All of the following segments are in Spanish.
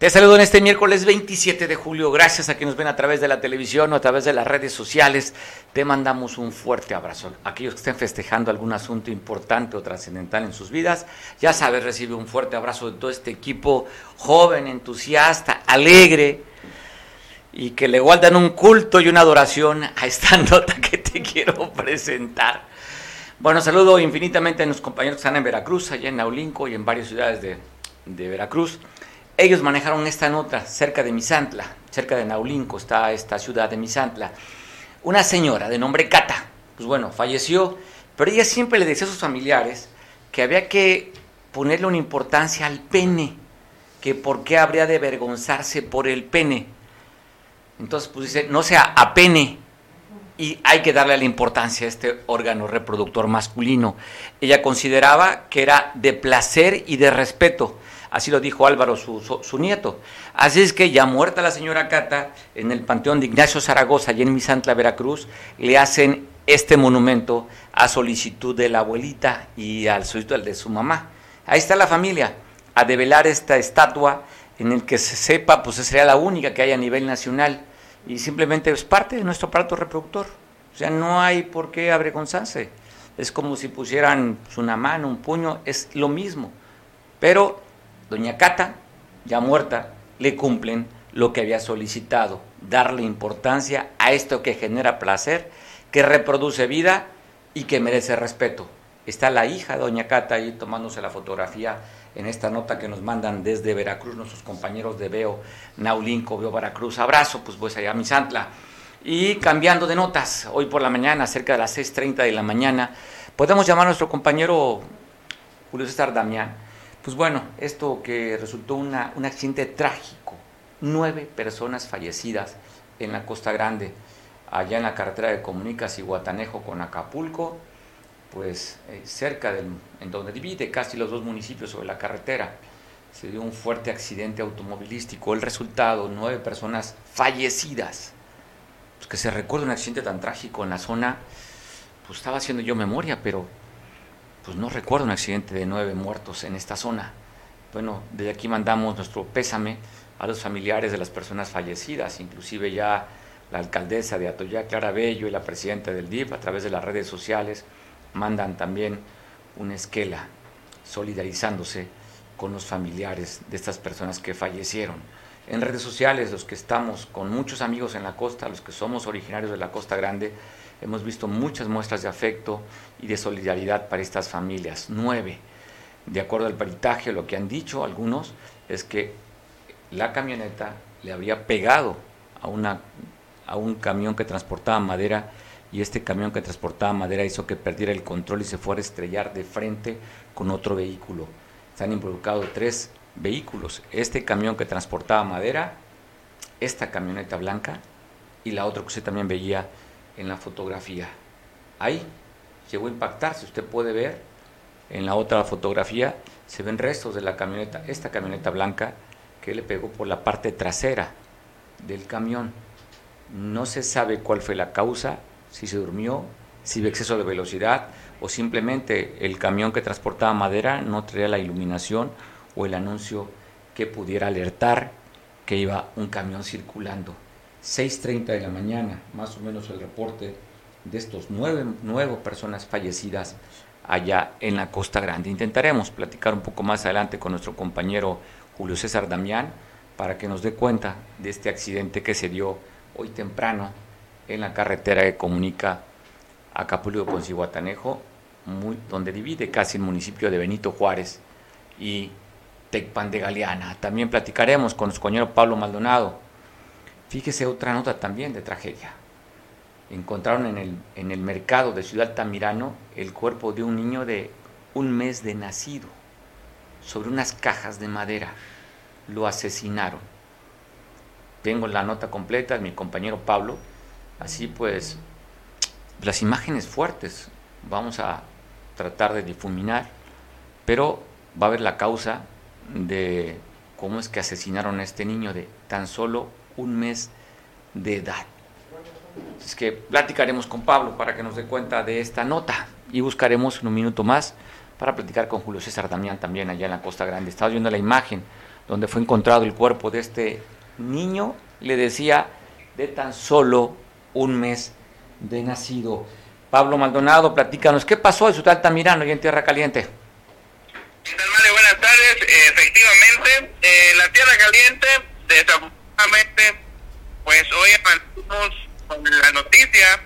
Te saludo en este miércoles 27 de julio. Gracias a quienes ven a través de la televisión o a través de las redes sociales. Te mandamos un fuerte abrazo. Aquellos que estén festejando algún asunto importante o trascendental en sus vidas, ya sabes, recibe un fuerte abrazo de todo este equipo joven, entusiasta, alegre y que le guardan un culto y una adoración a esta nota que te quiero presentar. Bueno, saludo infinitamente a los compañeros que están en Veracruz, allá en Naulinco y en varias ciudades de, de Veracruz. Ellos manejaron esta nota cerca de Misantla, cerca de Naulinco está esta ciudad de Misantla. Una señora de nombre Cata, pues bueno, falleció, pero ella siempre le decía a sus familiares que había que ponerle una importancia al pene, que por qué habría de avergonzarse por el pene. Entonces, pues dice, no sea a pene, y hay que darle la importancia a este órgano reproductor masculino. Ella consideraba que era de placer y de respeto. Así lo dijo Álvaro, su, nieto. Así es que ya muerta la señora Cata, en el Panteón de Ignacio Zaragoza, allá en Misantla, Veracruz, le hacen este monumento a solicitud de la abuelita y al solicitud de su mamá. Ahí está la familia, a develar esta estatua en el que se sepa, pues sería la única que hay a nivel nacional y simplemente es parte de nuestro aparato reproductor. O sea, no hay por qué avergonzarse. Es como si pusieran una mano, un puño, es lo mismo. Pero doña Cata, ya muerta, le cumplen lo que había solicitado, darle importancia a esto que genera placer, que reproduce vida y que merece respeto. Está la hija de doña Cata ahí tomándose la fotografía en esta nota que nos mandan desde Veracruz nuestros compañeros de Veo, Naulinco, Veo Veracruz. Abrazo, pues pues allá a Misantla. Y cambiando de notas, hoy por la mañana, cerca de las 6.30 de la mañana, podemos llamar a nuestro compañero Julio César Damián. Pues bueno, esto que resultó una, un accidente trágico, nueve personas fallecidas en la Costa Grande, allá en la carretera de Comunicas y Guatanejo con Acapulco, pues eh, cerca del, en donde divide casi los dos municipios sobre la carretera. Se dio un fuerte accidente automovilístico. El resultado, nueve personas fallecidas. Pues que se recuerda un accidente tan trágico en la zona, pues estaba haciendo yo memoria, pero pues no recuerdo un accidente de nueve muertos en esta zona. Bueno, desde aquí mandamos nuestro pésame a los familiares de las personas fallecidas, inclusive ya la alcaldesa de Atoyá, Clara Bello, y la presidenta del DIF, a través de las redes sociales, mandan también una esquela solidarizándose con los familiares de estas personas que fallecieron. En redes sociales, los que estamos con muchos amigos en la costa, los que somos originarios de la Costa Grande, hemos visto muchas muestras de afecto y de solidaridad para estas familias. Nueve. De acuerdo al peritaje, lo que han dicho algunos es que la camioneta le habría pegado a, una, a un camión que transportaba madera y este camión que transportaba madera hizo que perdiera el control y se fuera a estrellar de frente con otro vehículo. Se han involucrado tres vehículos, este camión que transportaba madera, esta camioneta blanca y la otra que usted también veía en la fotografía. Ahí llegó a impactar, si usted puede ver en la otra fotografía, se ven restos de la camioneta, esta camioneta blanca que le pegó por la parte trasera del camión. No se sabe cuál fue la causa, si se durmió, si hubo exceso de velocidad o simplemente el camión que transportaba madera no traía la iluminación o el anuncio que pudiera alertar que iba un camión circulando. 6.30 de la mañana, más o menos el reporte de estos nueve, nueve personas fallecidas allá en la Costa Grande. Intentaremos platicar un poco más adelante con nuestro compañero Julio César Damián para que nos dé cuenta de este accidente que se dio hoy temprano en la carretera que comunica Acapulco con Cihuatanejo, donde divide casi el municipio de Benito Juárez y Tecpan de Galeana. También platicaremos con nuestro compañero Pablo Maldonado. Fíjese otra nota también de tragedia. Encontraron en el, en el mercado de Ciudad Tamirano el cuerpo de un niño de un mes de nacido sobre unas cajas de madera. Lo asesinaron. tengo la nota completa de mi compañero Pablo, así pues las imágenes fuertes vamos a tratar de difuminar, pero va a haber la causa de cómo es que asesinaron a este niño de tan solo un mes de edad. Es que platicaremos con Pablo para que nos dé cuenta de esta nota y buscaremos en un minuto más para platicar con Julio César Damián también allá en la Costa Grande. Estaba viendo la imagen donde fue encontrado el cuerpo de este niño, le decía, de tan solo un mes de nacido. Pablo Maldonado, platícanos, ¿qué pasó en su Altamirano y en Tierra Caliente? Buenas tardes, efectivamente, eh, la Tierra Caliente, desafortunadamente, pues hoy avanzamos con la noticia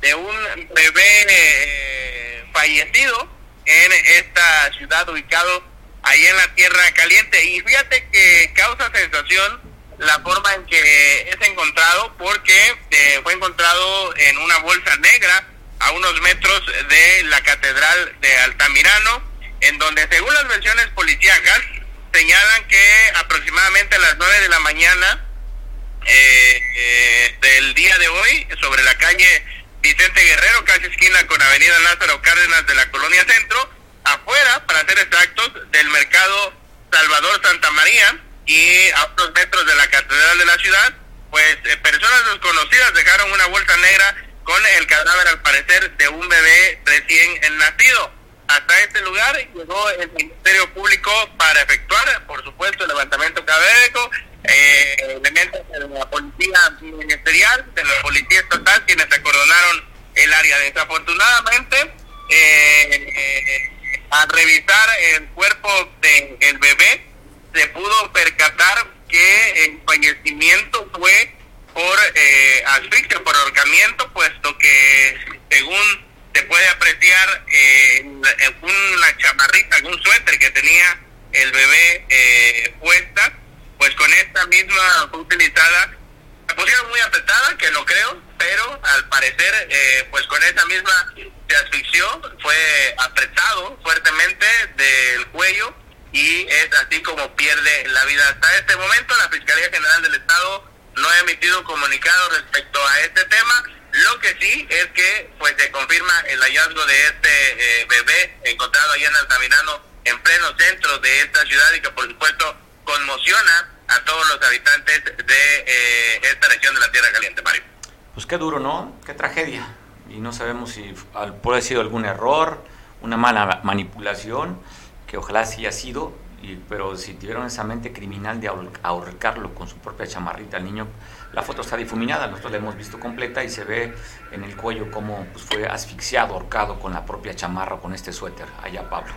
de un bebé eh, fallecido en esta ciudad ubicado ahí en la Tierra Caliente. Y fíjate que causa sensación la forma en que es encontrado porque eh, fue encontrado en una bolsa negra a unos metros de la Catedral de Altamirano, en donde según las versiones policíacas señalan que aproximadamente a las 9 de la mañana eh, eh, del día de hoy, sobre la calle Vicente Guerrero, casi esquina con Avenida Lázaro Cárdenas de la Colonia Centro, afuera, para ser exactos, del mercado Salvador Santa María y a unos metros de la Catedral de la ciudad, pues eh, personas desconocidas dejaron una bolsa negra con el cadáver al parecer de un bebé recién nacido. Hasta este lugar llegó el Ministerio Público para efectuar, por supuesto, el levantamiento cadavérico, eh, elementos de la policía ministerial, de la policía estatal, quienes acordonaron el área. Desafortunadamente, eh, al revisar el cuerpo del bebé, se pudo percatar que el fallecimiento fue por eh, asfixia, por ahorcamiento, puesto que según se puede apreciar eh, una chamarrita, algún suéter que tenía el bebé eh, puesta, pues con esta misma fue utilizada, la pusieron muy apretada, que lo creo, pero al parecer eh, pues con esa misma se asfixió, fue apretado fuertemente del cuello y es así como pierde la vida. Hasta este momento la Fiscalía General del Estado no ha emitido comunicado respecto a este tema. Lo que sí es que pues se confirma el hallazgo de este eh, bebé encontrado allá en Altamirano, en pleno centro de esta ciudad y que por supuesto conmociona a todos los habitantes de eh, esta región de la Tierra Caliente, Mario. Pues qué duro, ¿no? Qué tragedia. Y no sabemos si puede haber sido algún error, una mala manipulación, que ojalá sí haya sido, pero si tuvieron esa mente criminal de ahorcarlo con su propia chamarrita al niño, la foto está difuminada, nosotros la hemos visto completa y se ve en el cuello cómo pues, fue asfixiado, ahorcado con la propia chamarra, con este suéter. Allá, Pablo.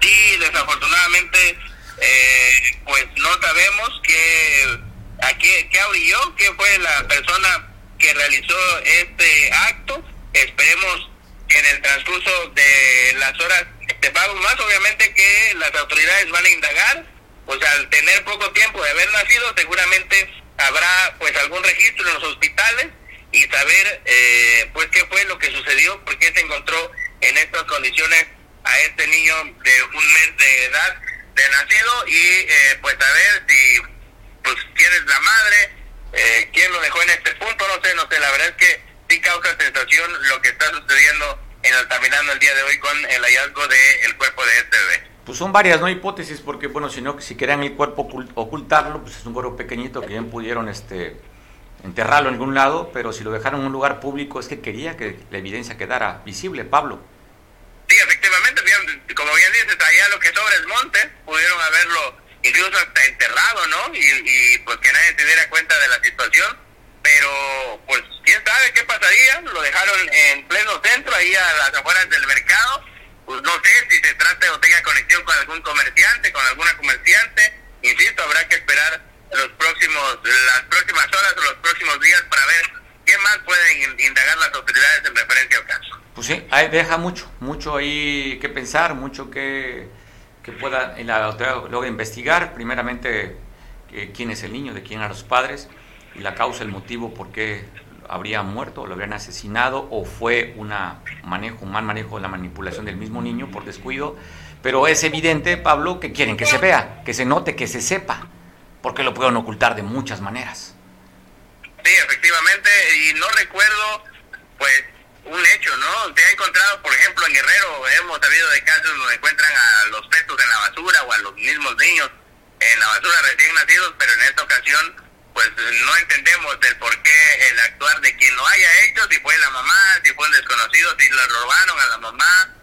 Sí, desafortunadamente, eh, pues no sabemos qué, a qué, qué abrió, quién fue la persona que realizó este acto. Esperemos que en el transcurso de las horas sepamos más, obviamente que las autoridades van a indagar, pues al tener poco tiempo de haber nacido, seguramente habrá pues algún registro en los hospitales y saber eh, pues qué fue lo que sucedió, por qué se encontró en estas condiciones a este niño de un mes de edad de nacido y eh, pues saber si pues quién es la madre, eh, quién lo dejó en este punto, no sé, no sé, la verdad es que sí causa sensación lo que está sucediendo en Altamirano el día de hoy con el hallazgo del cuerpo de este bebé. Pues son varias, ¿no? Hipótesis, porque, bueno, si no, si querían el cuerpo ocultarlo, pues es un cuerpo pequeñito que bien pudieron este, enterrarlo en algún lado, pero si lo dejaron en un lugar público es que quería que la evidencia quedara visible, Pablo. Como bien dices, allá lo que sobre el monte, pudieron haberlo incluso hasta enterrado, ¿no? Y, y pues que nadie se diera cuenta de la situación, pero pues quién sabe qué pasaría, lo dejaron en pleno centro, ahí a las afueras del mercado, pues no sé si se trata o tenga conexión con algún comerciante, con alguna comerciante. Insisto, habrá que esperar los próximos, las próximas horas o los próximos días para ver qué más pueden indagar las autoridades en referencia al caso. Pues sí, ahí deja mucho, mucho ahí que pensar, mucho que, pueda la autoridad luego investigar. Primeramente, que, quién es el niño, de quién eran los padres y la causa, el motivo por qué habría muerto, lo habrían asesinado o fue una manejo, un mal manejo de la manipulación del mismo niño por descuido. Pero es evidente, Pablo, que quieren que se vea, que se note, que se sepa. porque lo pueden ocultar de muchas maneras. Sí, efectivamente, y no recuerdo, pues, un hecho, ¿no? Se ha encontrado, por ejemplo, en Guerrero, hemos sabido de casos donde encuentran a los fetos en la basura o a los mismos niños en la basura recién nacidos, pero en esta ocasión, pues, no entendemos del por qué el actuar de quien lo haya hecho, si fue la mamá, si fue un desconocido, si lo robaron a la mamá,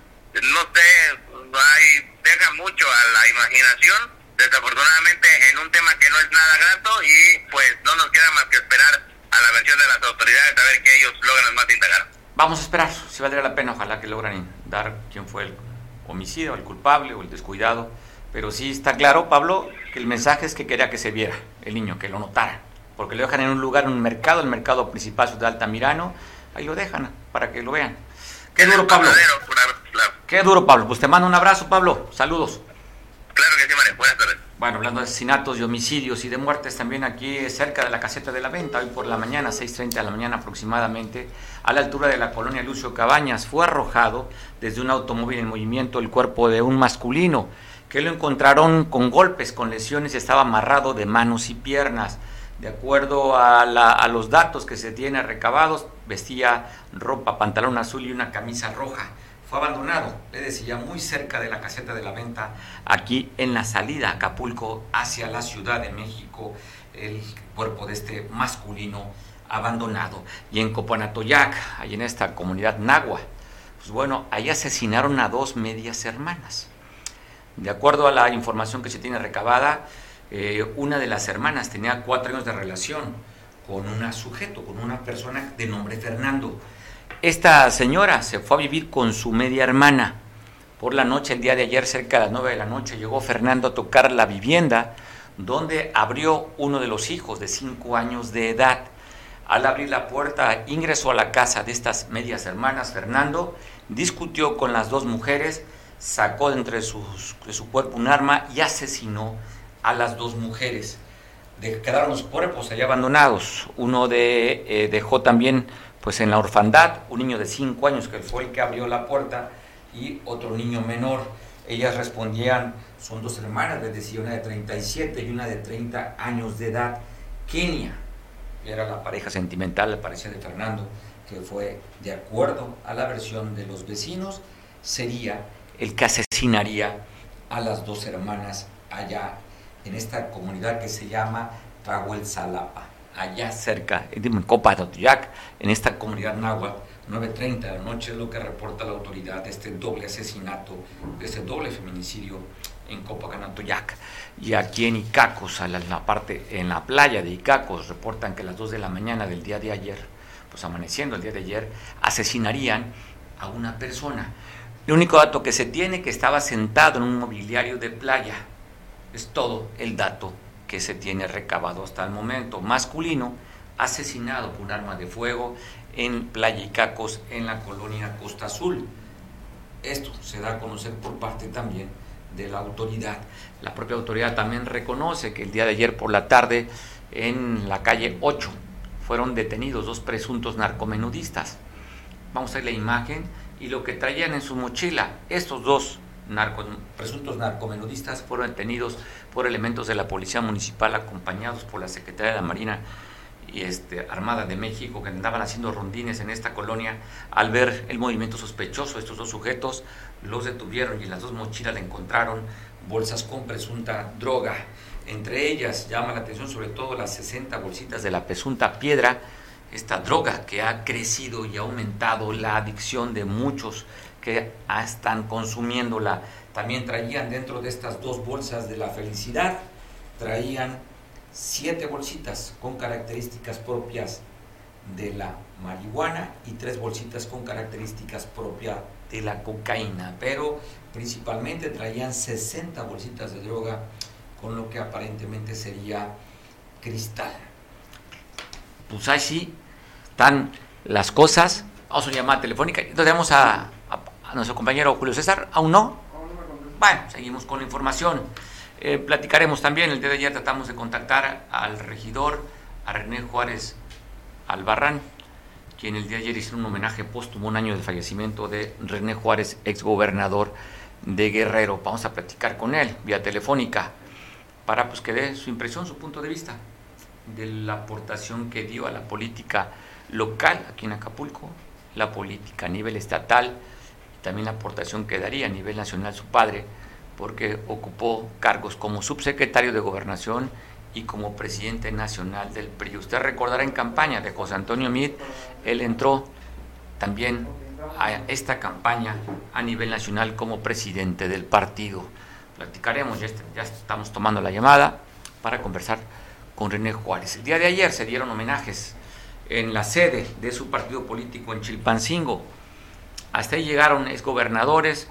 no sé, hay, deja mucho a la imaginación, desafortunadamente en un tema que no es nada grato y pues no nos queda más que esperar a la versión de las autoridades a ver que ellos logran más indagar. Vamos a esperar, si valdría la pena, ojalá que logran dar quién fue el homicidio, el culpable o el descuidado. Pero sí está claro, Pablo, que el mensaje es que quería que se viera el niño, que lo notara. Porque lo dejan en un lugar, en un mercado, el mercado principal de Altamirano, ahí lo dejan para que lo vean. Qué duro, Pablo. Qué duro, Pablo. Pues te mando un abrazo, Pablo. Saludos. Claro que sí, María. Buenas tardes. Bueno, hablando de asesinatos, y homicidios y de muertes, también aquí cerca de la caseta de la venta, hoy por la mañana, 6.30 de la mañana aproximadamente, a la altura de la colonia Lucio Cabañas, fue arrojado desde un automóvil en movimiento el cuerpo de un masculino, que lo encontraron con golpes, con lesiones, estaba amarrado de manos y piernas. De acuerdo a, a los datos que se tiene recabados, vestía ropa, pantalón azul y una camisa roja fue abandonado, le decía, muy cerca de la caseta de la venta, aquí en la salida a Acapulco hacia la Ciudad de México, el cuerpo de este masculino abandonado. Y en Copanatoyac, ahí en esta comunidad nagua, pues bueno, ahí asesinaron a dos medias hermanas. De acuerdo a la información que se tiene recabada, eh, una de las hermanas tenía cuatro años de relación con un sujeto, con una persona de nombre Fernando esta señora se fue a vivir con su media hermana. Por la noche, el día de ayer, cerca de las 9 de la noche, llegó Fernando a tocar la vivienda donde abrió uno de los hijos de 5 años de edad. Al abrir la puerta, ingresó a la casa de estas medias hermanas. Fernando discutió con las dos mujeres, sacó de entre sus, de su cuerpo un arma y asesinó a las dos mujeres. De, quedaron los cuerpos allá abandonados. Uno de, eh, dejó también pues en la orfandad, un niño de 5 años que fue el que abrió la puerta y otro niño menor. Ellas respondían, son dos hermanas, les decía, una de 37 y una de 30 años de edad. Kenia era la pareja sentimental, la pareja de Fernando, que fue, de acuerdo a la versión de los vecinos, sería el que asesinaría a las dos hermanas allá en esta comunidad que se llama Trahuel Salapa allá cerca, en Copa de Otillac, en esta comunidad náhuatl, 9.30 de la noche es lo que reporta la autoridad de este doble asesinato, de este doble feminicidio en Copacanatoyac. Y aquí en Icacos, en la parte, en la playa de Icacos, reportan que a las 2 de la mañana del día de ayer, pues amaneciendo el día de ayer, asesinarían a una persona. El único dato que se tiene que estaba sentado en un mobiliario de playa. Es todo el dato que se tiene recabado hasta el momento. Masculino asesinado por arma de fuego en Playa Icacos, en la colonia Costa Azul. Esto se da a conocer por parte también de la autoridad. La propia autoridad también reconoce que el día de ayer por la tarde en la calle 8 fueron detenidos dos presuntos narcomenudistas. Vamos a ver la imagen y lo que traían en su mochila estos dos presuntos narcomenudistas fueron detenidos por elementos de la Policía Municipal acompañados por la Secretaría de la Marina y este, Armada de México que andaban haciendo rondines en esta colonia. Al ver el movimiento sospechoso de estos dos sujetos, los detuvieron y en las dos mochilas le encontraron bolsas con presunta droga. Entre ellas llama la atención sobre todo las 60 bolsitas de la presunta piedra, esta droga que ha crecido y ha aumentado la adicción de muchos que están consumiéndola. También traían dentro de estas dos bolsas de la felicidad, traían siete bolsitas con características propias de la marihuana y tres bolsitas con características propias de la cocaína, pero principalmente traían 60 bolsitas de droga con lo que aparentemente sería cristal. Pues así están las cosas. Vamos a llamada telefónica. Entonces vamos a nuestro compañero Julio César. ¿Aún no? Bueno, seguimos con la información. Eh, platicaremos también, el día de ayer tratamos de contactar al regidor, a René Juárez Albarrán, quien el día de ayer hizo un homenaje póstumo, un año de fallecimiento de René Juárez, exgobernador de Guerrero. Vamos a platicar con él vía telefónica. para pues, que dé su impresión, su punto de vista de la aportación que dio a la política local aquí en Acapulco, la política a nivel estatal también la aportación que daría a nivel nacional su padre, porque ocupó cargos como subsecretario de Gobernación y como presidente nacional del PRI. Usted recordará en campaña de José Antonio Mir, él entró también a esta campaña a nivel nacional como presidente del partido. Platicaremos, ya estamos tomando la llamada para conversar con René Juárez. El día de ayer se dieron homenajes en la sede de su partido político en Chilpancingo. Hasta ahí llegaron exgobernadores,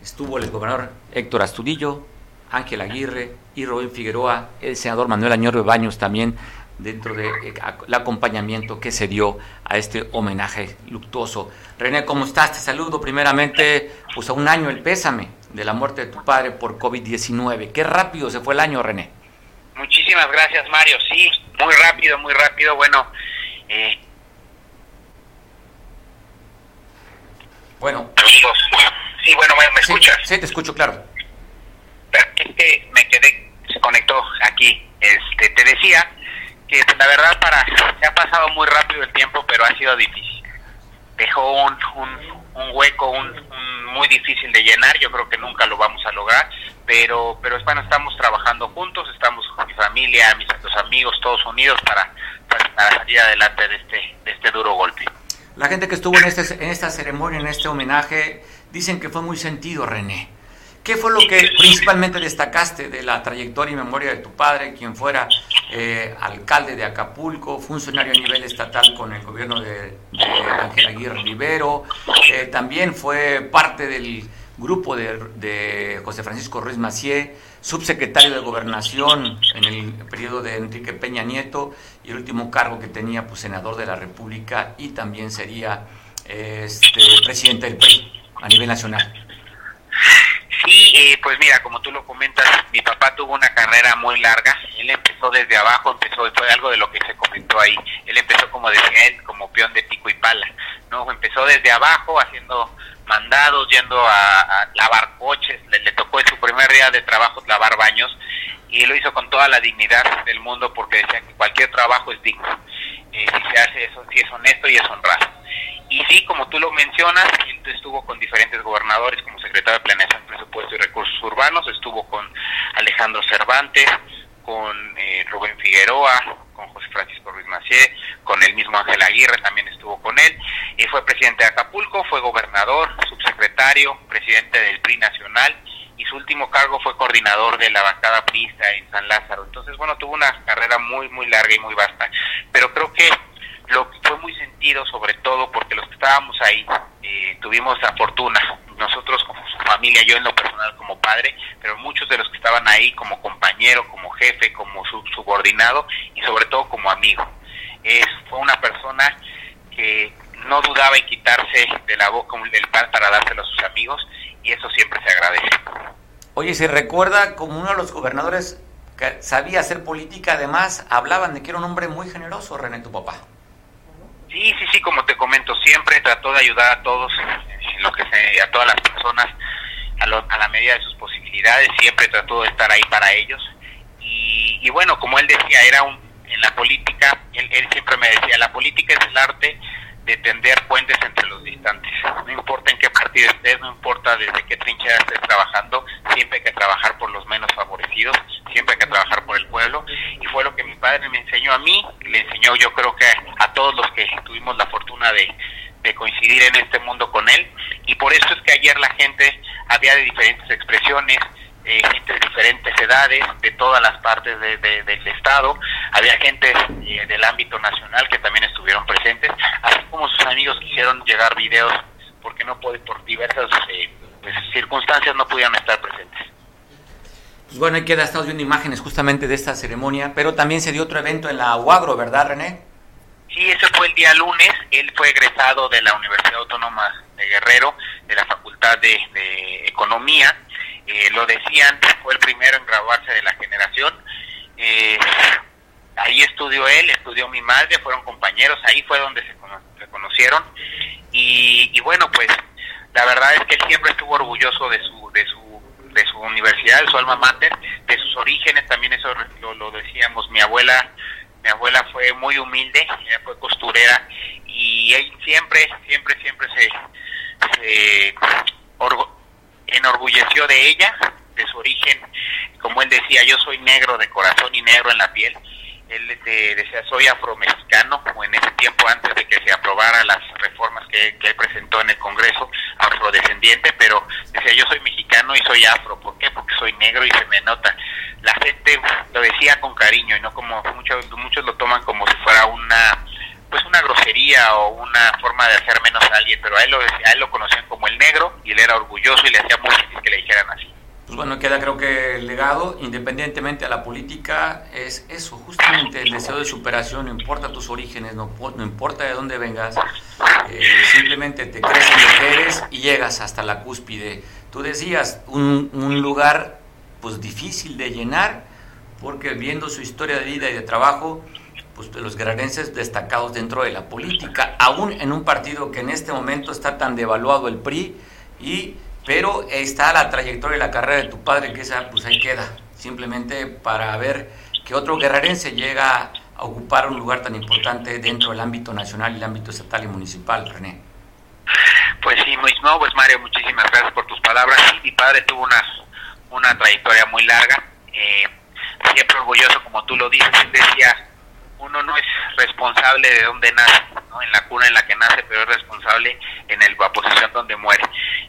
estuvo el gobernador Héctor Astudillo, Ángel Aguirre y Rubén Figueroa, el senador Manuel Añorbe Baños también dentro del de acompañamiento que se dio a este homenaje luctuoso. René, ¿cómo estás? Te saludo primeramente, pues a un año el pésame de la muerte de tu padre por COVID-19. Qué rápido se fue el año, René. Muchísimas gracias, Mario. Sí, muy rápido, muy rápido. Bueno, eh... bueno. Sí, bueno, ¿me, escuchas? Sí, te escucho, claro. es que me quedé, se conectó aquí. Este, te decía que pues, la verdad para se ha pasado muy rápido el tiempo, pero ha sido difícil. Dejó un, un, un hueco un, muy difícil de llenar, yo creo que nunca lo vamos a lograr, pero pero bueno, estamos trabajando juntos, estamos con mi familia, mis amigos, todos unidos para, para salir adelante de este, de este duro golpe. La gente que estuvo en, este, en esta ceremonia, en este homenaje, dicen que fue muy sentido, René. ¿Qué fue lo que principalmente destacaste de la trayectoria y memoria de tu padre, quien fuera eh, alcalde de Acapulco, funcionario a nivel estatal con el gobierno de, Ángel Aguirre Rivero, eh, también fue parte del grupo de, José Francisco Ruiz Macié, subsecretario de Gobernación en el periodo de Enrique Peña Nieto y el último cargo que tenía, pues senador de la República y también sería este, presidente del PRI a nivel nacional. Sí, eh, pues mira, como tú lo comentas, mi papá tuvo una carrera muy larga. Él empezó desde abajo, empezó, fue algo de lo que se comentó ahí. Él empezó, como decía él, como peón de pico y pala. ¿no? Empezó desde abajo, haciendo mandados, yendo a, lavar coches. Le, tocó en su primer día de trabajo lavar baños y lo hizo con toda la dignidad del mundo porque decía que cualquier trabajo es digno. Eh, si se hace eso, si es honesto y es honrado. Y sí, como tú lo mencionas, estuvo con diferentes gobernadores como secretario de Planeación, Presupuesto y Recursos Urbanos, estuvo con Alejandro Cervantes, con eh, Rubén Figueroa, con José Francisco Ruiz Macié, con el mismo Ángel Aguirre también estuvo con él, y fue presidente de Acapulco, fue gobernador, subsecretario, presidente del PRI nacional, y su último cargo fue coordinador de la bancada prista en San Lázaro. Entonces, bueno, tuvo una carrera muy, muy larga y muy vasta, pero creo que lo que fue muy sentido sobre todo porque los que estábamos ahí eh, tuvimos la fortuna, nosotros como su familia, yo en lo personal como padre, pero muchos de los que estaban ahí como compañero, como jefe, como subordinado y sobre todo como amigo. Es, fue una persona que no dudaba en quitarse de la boca el pan para dárselo a sus amigos y eso siempre se agradece. Oye, se recuerda como uno de los gobernadores que sabía hacer política, además hablaban de que era un hombre muy generoso, René, tu papá. Sí, sí, sí, como te comento, siempre trató de ayudar a todos, lo que se, a todas las personas, a, a la medida de sus posibilidades, siempre trató de estar ahí para ellos. Y, y bueno, como él decía, era un, en la política, él, él siempre me decía, la política es el arte de tender puentes entre los distantes. No importa en qué partido estés, no importa desde qué trinchera estés trabajando, siempre hay que trabajar por los menos favorecidos, siempre hay que trabajar por el pueblo. Y fue lo que mi padre me enseñó a mí, le enseñó yo creo que a todos los que tuvimos la fortuna de, de coincidir en este mundo con él. Y por eso es que ayer la gente había de diferentes expresiones, eh, gente de diferentes edades, de todas las partes de, del Estado. Había gente eh, del ámbito nacional que también estuvieron presentes, así como sus amigos quisieron llegar videos porque no puede, por diversas eh, pues, circunstancias no pudieron estar presentes. Pues bueno, ahí queda, estamos viendo imágenes justamente de esta ceremonia, pero también se dio otro evento en la UAGRO, ¿verdad, René? Sí, ese fue el día lunes. Él fue egresado de la Universidad Autónoma de Guerrero, de la Facultad de, de Economía eh, lo decían, fue el primero en graduarse de la generación. Eh, ahí estudió él, estudió mi madre, fueron compañeros, ahí fue donde se, conocieron. Y, bueno, pues la verdad es que él siempre estuvo orgulloso de su, de su, de su universidad, de su alma mater, de sus orígenes, también eso lo, decíamos, mi abuela mi abuela fue muy humilde, ella fue costurera y él siempre, siempre, siempre se, se enorgulleció de ella, de su origen, como él decía, yo soy negro de corazón y negro en la piel, él este, decía soy afromexicano, o en ese tiempo antes de que se aprobara las reformas que, que él presentó en el Congreso, afrodescendiente, pero decía yo soy mexicano y soy afro, ¿por qué? Porque soy negro y se me nota. La gente lo decía con cariño y no como muchos muchos lo toman como si fuera una pues una grosería o una forma de hacer menos a alguien, pero a él lo, a él lo conocían como el negro y él era orgulloso y le hacía muy difícil que le dijeran así. Pues bueno, queda creo que el legado, independientemente a la política, es eso, justamente el deseo de superación, no importa tus orígenes, no, no importa de dónde vengas, eh, simplemente te crees en lo que eres y llegas hasta la cúspide. Tú decías, un, un lugar pues difícil de llenar, porque viendo su historia de vida y de trabajo, pues los guerrerenses destacados dentro de la política, aún en un partido que en este momento está tan devaluado el PRI y pero está la trayectoria y la carrera de tu padre, que esa pues ahí queda, simplemente para ver que otro guerrerense llega a ocupar un lugar tan importante dentro del ámbito nacional el ámbito estatal y municipal, René. Pues sí, no, pues Mario, muchísimas gracias por tus palabras. mi padre tuvo una, una trayectoria muy larga, eh, siempre orgulloso, como tú lo dices, decía, uno no es responsable de dónde nace, ¿no? en la cuna en la que nace, pero es responsable en el, la posición donde muere.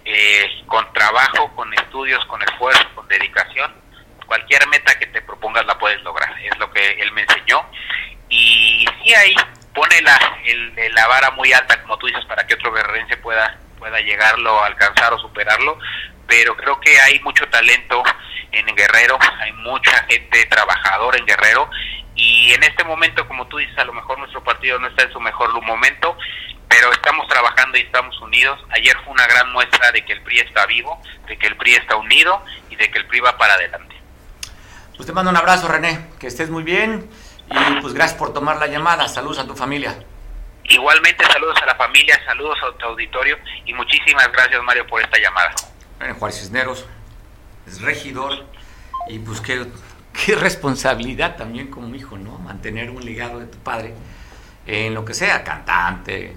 Eh, con trabajo, con estudios, con esfuerzo, con dedicación, cualquier meta que te propongas la puedes lograr, es lo que él me enseñó. Y sí ahí pone la, el, la vara muy alta, como tú dices, para que otro guerrerense pueda, pueda llegarlo, alcanzar o superarlo, pero creo que hay mucho talento en Guerrero, hay mucha gente trabajadora en Guerrero y en este momento, como tú dices, a lo mejor nuestro partido no está en su mejor momento, pero estamos trabajando y estamos unidos. Ayer fue una gran muestra de que el PRI está vivo, de que el PRI está unido y de que el PRI va para adelante. Pues te mando un abrazo, René, que estés muy bien y pues gracias por tomar la llamada. Saludos a tu familia. Igualmente, saludos a la familia, saludos a tu auditorio y muchísimas gracias, Mario, por esta llamada. René Juárez Cisneros es regidor y pues que qué responsabilidad también como hijo, ¿no? Mantener un legado de tu padre en lo que sea, cantante,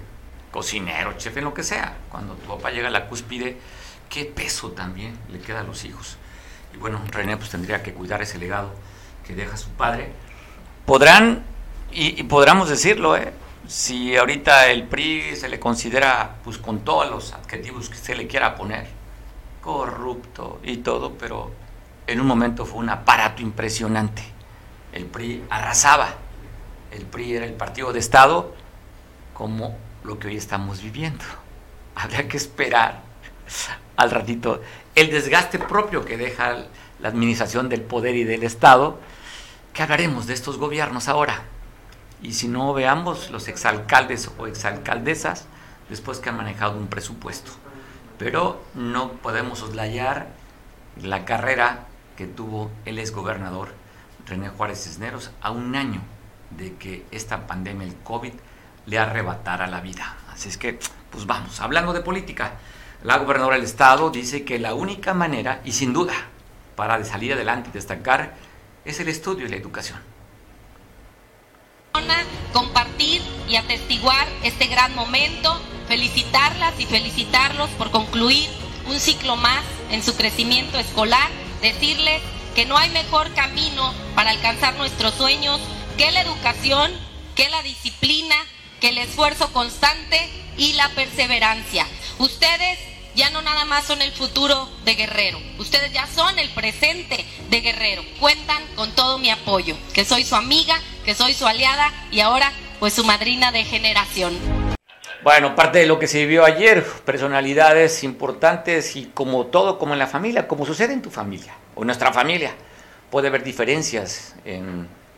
cocinero, chef, en lo que sea. Cuando tu papá llega a la cúspide, qué peso también le queda a los hijos. Y bueno, René pues tendría que cuidar ese legado que deja su padre. Podrán, y, y podríamos decirlo, ¿eh? si ahorita el PRI se le considera pues con todos los adjetivos que se le quiera poner, corrupto y todo, pero en un momento fue un aparato impresionante. El PRI arrasaba. El PRI era el partido de Estado como lo que hoy estamos viviendo. Habría que esperar al ratito el desgaste propio que deja la administración del poder y del Estado, que hablaremos de estos gobiernos ahora. Y si no, veamos los exalcaldes o exalcaldesas después que han manejado un presupuesto. Pero no podemos soslayar la carrera que tuvo el exgobernador René Juárez Cisneros a un año de que esta pandemia, el COVID, le arrebatara la vida. Así es que, pues vamos, hablando de política, la gobernadora del estado dice que la única manera, y sin duda, para salir adelante y destacar, es el estudio y la educación. Compartir y atestiguar este gran momento, felicitarlas y felicitarlos por concluir un ciclo más en su crecimiento escolar decirles que no hay mejor camino para alcanzar nuestros sueños que la educación, que la disciplina, que el esfuerzo constante y la perseverancia. Ustedes ya no nada más son el futuro de Guerrero, ustedes ya son el presente de Guerrero. Cuentan con todo mi apoyo, que soy su amiga, que soy su aliada y ahora pues su madrina de generación. Bueno, parte de lo que se vivió ayer, personalidades importantes y como todo, como en la familia, como sucede en tu familia o nuestra familia, puede haber diferencias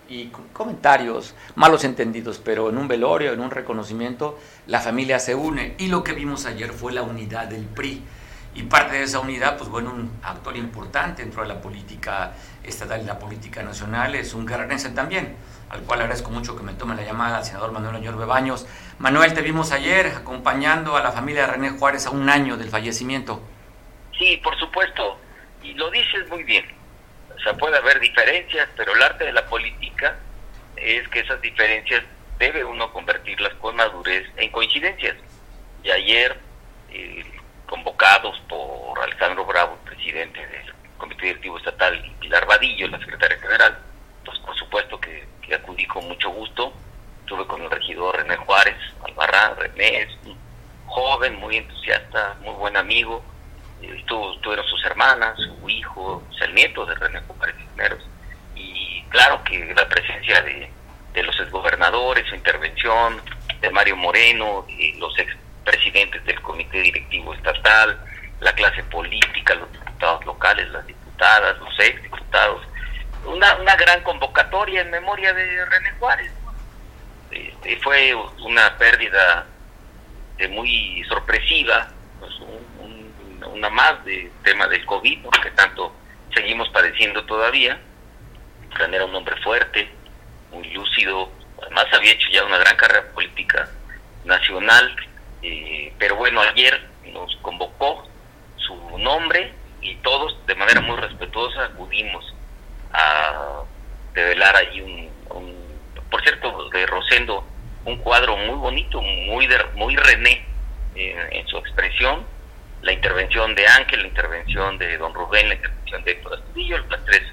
y comentarios, malos entendidos, pero en un velorio, en un reconocimiento, la familia se une. Y lo que vimos ayer fue la unidad del PRI. Y parte de esa unidad, pues bueno, un actor importante dentro de la política estatal y la política nacional es un guerrerense también al cual agradezco mucho que me tome la llamada al senador Manuel Añor Bebaños. Manuel, te vimos ayer acompañando a la familia de René Juárez a un año del fallecimiento. Sí, por supuesto. Y lo dices muy bien. O sea, puede haber diferencias, pero el arte de la política es que esas diferencias debe uno convertirlas con madurez en coincidencias. Y ayer, eh, convocados por Alejandro Bravo, presidente del Comité Directivo Estatal, y Pilar Vadillo, la secretaria general, pues por supuesto que, acudí con mucho gusto. Estuve con el regidor René Juárez, Albarrán, René, es un joven, muy entusiasta, muy buen amigo. Eh, estuvo, estuvieron sus hermanas, su hijo, el nieto de René Juárez Cisneros. Y claro que la presencia de, de los exgobernadores, su intervención, de Mario Moreno, de los expresidentes del comité directivo estatal, la clase política, los diputados locales, las diputadas, los exdiputados, una, una gran convocatoria en memoria de René Juárez. Este, fue una pérdida de muy sorpresiva, pues, una más de tema del COVID, que tanto seguimos padeciendo todavía. René era un hombre fuerte, muy lúcido, además había hecho ya una gran carrera política nacional, eh, pero bueno, ayer nos convocó su nombre y todos de manera muy respetuosa acudimos a develar allí un, por cierto, de Rosendo, un cuadro muy bonito, muy, muy René en su expresión, la intervención de Ángel, la intervención de Don Rubén, la intervención de Héctor Astudillo, las tres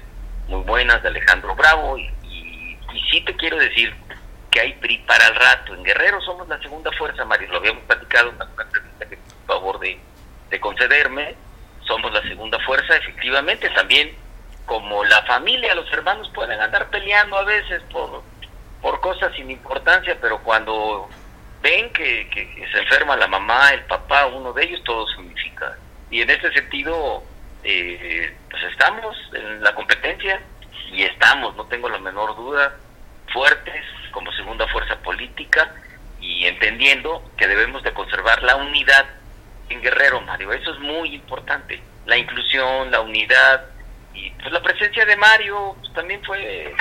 muy buenas de Alejandro Bravo y y sí te quiero decir que hay PRI para el rato. En Guerrero somos la segunda fuerza, Mario, lo habíamos platicado en una entrevista que por favor de, concederme. Somos la segunda fuerza, efectivamente, también como la familia, los hermanos pueden andar peleando a veces por, por cosas sin importancia, pero cuando ven que, que, se enferma la mamá, el papá, uno de ellos, todo se unifica. Y en ese sentido, eh, pues estamos en la competencia y estamos, no tengo la menor duda, fuertes como segunda fuerza política y entendiendo que debemos de conservar la unidad en Guerrero, Mario. Eso es muy importante. La inclusión, la unidad y pues la presencia de Mario también fue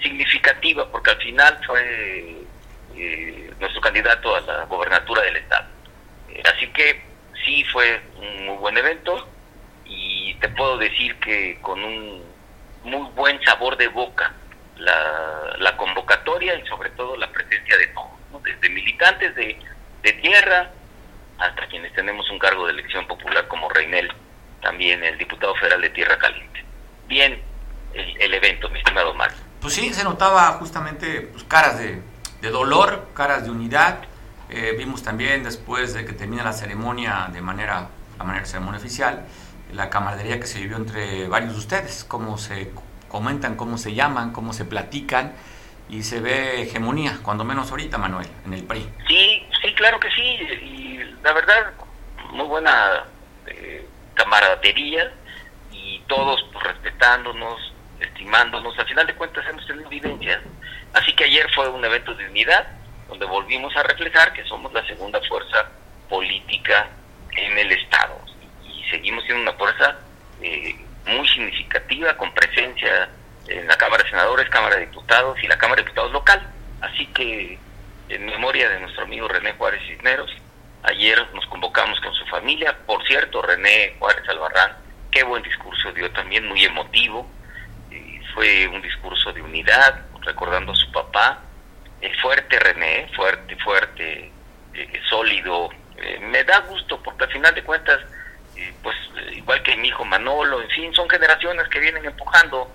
significativa porque al final fue eh, nuestro candidato a la gobernatura del estado. Eh, así que sí fue un muy buen evento y te puedo decir que con un muy buen sabor de boca la, la convocatoria y sobre todo la presencia de todos, desde militantes de, de tierra hasta quienes tenemos un cargo de elección popular como Reinel, también el diputado federal de Tierra Caliente. Bien, el, evento, mi estimado Mar. Pues sí, se notaba justamente pues, caras de, de, dolor, caras de unidad. Eh, vimos también después de que termina la ceremonia de manera, la manera ceremonia oficial, la camaradería que se vivió entre varios de ustedes, cómo se comentan cómo se llaman, cómo se platican y se ve hegemonía, cuando menos ahorita, Manuel, en el PRI. Sí, sí, claro que sí, y la verdad, muy buena eh, camaradería todos pues, respetándonos, estimándonos, al final de cuentas hemos tenido evidencias. Así que ayer fue un evento de unidad, donde volvimos a reflejar que somos la segunda fuerza política en el Estado y seguimos siendo una fuerza eh, muy significativa con presencia en la Cámara de Senadores, Cámara de Diputados y la Cámara de Diputados local. Así que, en memoria de nuestro amigo René Juárez Cisneros, ayer nos convocamos con su familia. Por cierto, René Juárez Albarrán, qué buen discurso dio también, muy emotivo. fue un discurso de unidad, recordando a su papá. Es fuerte, René, fuerte, fuerte, eh, sólido. Eh, me da gusto porque al final de cuentas pues igual que mi hijo Manolo, en fin, son generaciones que vienen empujando,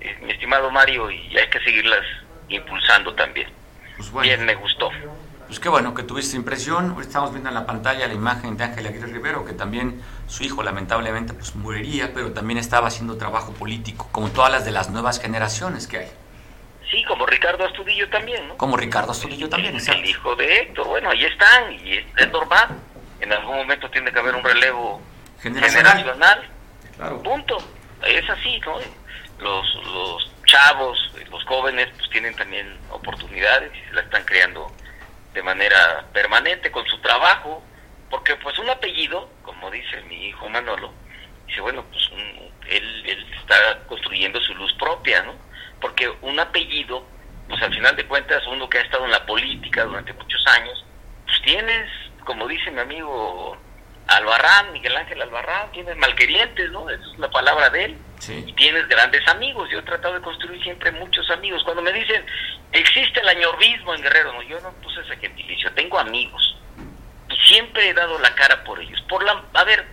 eh, mi estimado Mario, y hay que seguirlas impulsando también. Pues Bien, me gustó. Pues qué bueno que tuviste impresión. Hoy estamos viendo en la pantalla la imagen de Ángel Aguirre Rivero, que también su hijo lamentablemente pues moriría, pero también estaba haciendo trabajo político, como todas las de las nuevas generaciones que hay. Sí, como Ricardo Astudillo también, ¿no? Como Ricardo Astudillo también, el, el hijo de Héctor, bueno, ahí están, y es, es normal. En algún momento tiene que haber un relevo generacional. Punto. Es así, ¿no? Los, los chavos, los jóvenes, pues tienen también oportunidades y se la están creando de manera permanente con su trabajo, porque pues un apellido, como dice mi hijo Manolo, dice, bueno, pues él, él está construyendo su luz propia, ¿no? Porque un apellido, pues al final de cuentas, uno que ha estado en la política durante muchos años, pues tienes, como dice mi amigo Albarrán, Miguel Ángel Albarrán, tienes malquerientes, ¿no? Esa es la palabra de él. Y tienes grandes amigos. Yo he tratado de construir siempre muchos amigos. Cuando me dicen, existe el añorbismo en Guerrero, no, yo no puse ese gentilicio, tengo amigos. Y siempre he dado la cara por ellos. Por la, a ver,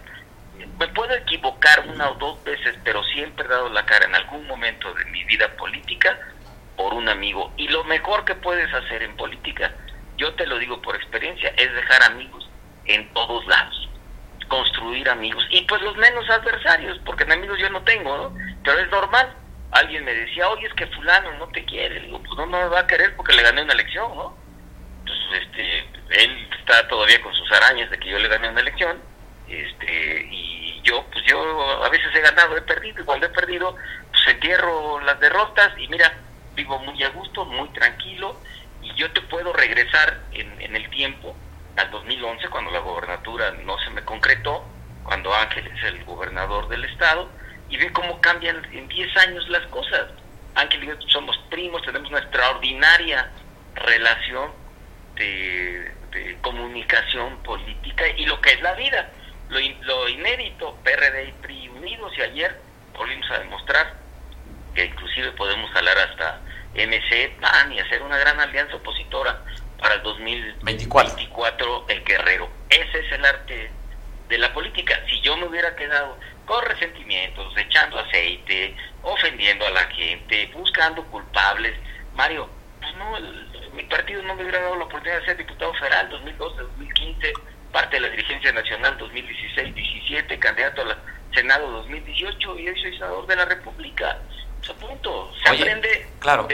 me puedo equivocar una o dos veces, pero siempre he dado la cara en algún momento de mi vida política por un amigo. Y lo mejor que puedes hacer en política, yo te lo digo por experiencia, es dejar amigos en todos lados. Construir amigos. Y pues los menos adversarios, porque enemigos yo no tengo. Pero es normal. Alguien me decía, oye, es que fulano no te quiere. digo, pues no, no me va a querer porque le gané una elección, ¿no? Entonces, este, él está todavía con sus arañas de que yo le gané una elección. Este, y yo, pues yo a veces he ganado, he perdido. Y cuando he perdido, pues entierro las derrotas y mira, vivo muy a gusto, muy tranquilo y yo te puedo regresar en el tiempo al 2011 cuando la gobernatura no se me concretó, cuando Ángel es el gobernador del estado y ve cómo cambian en 10 años las cosas. Ángel y yo somos primos, tenemos una extraordinaria relación de, comunicación política y lo que es la vida. Lo, lo inédito, PRD y PRI unidos y ayer volvimos a demostrar que inclusive podemos hablar hasta MC, PAN y hacer una gran alianza opositora para el 2024 el Guerrero. Ese es el arte de la política. Si yo me hubiera quedado con resentimientos, echando aceite, ofendiendo a la gente, buscando culpables, Mario, pues no, mi partido no me hubiera dado la oportunidad de ser diputado federal 2012, 2015, parte de la dirigencia nacional 2016-17, candidato al Senado 2018 y hoy soy senador de la República punto. Se aprende. Claro.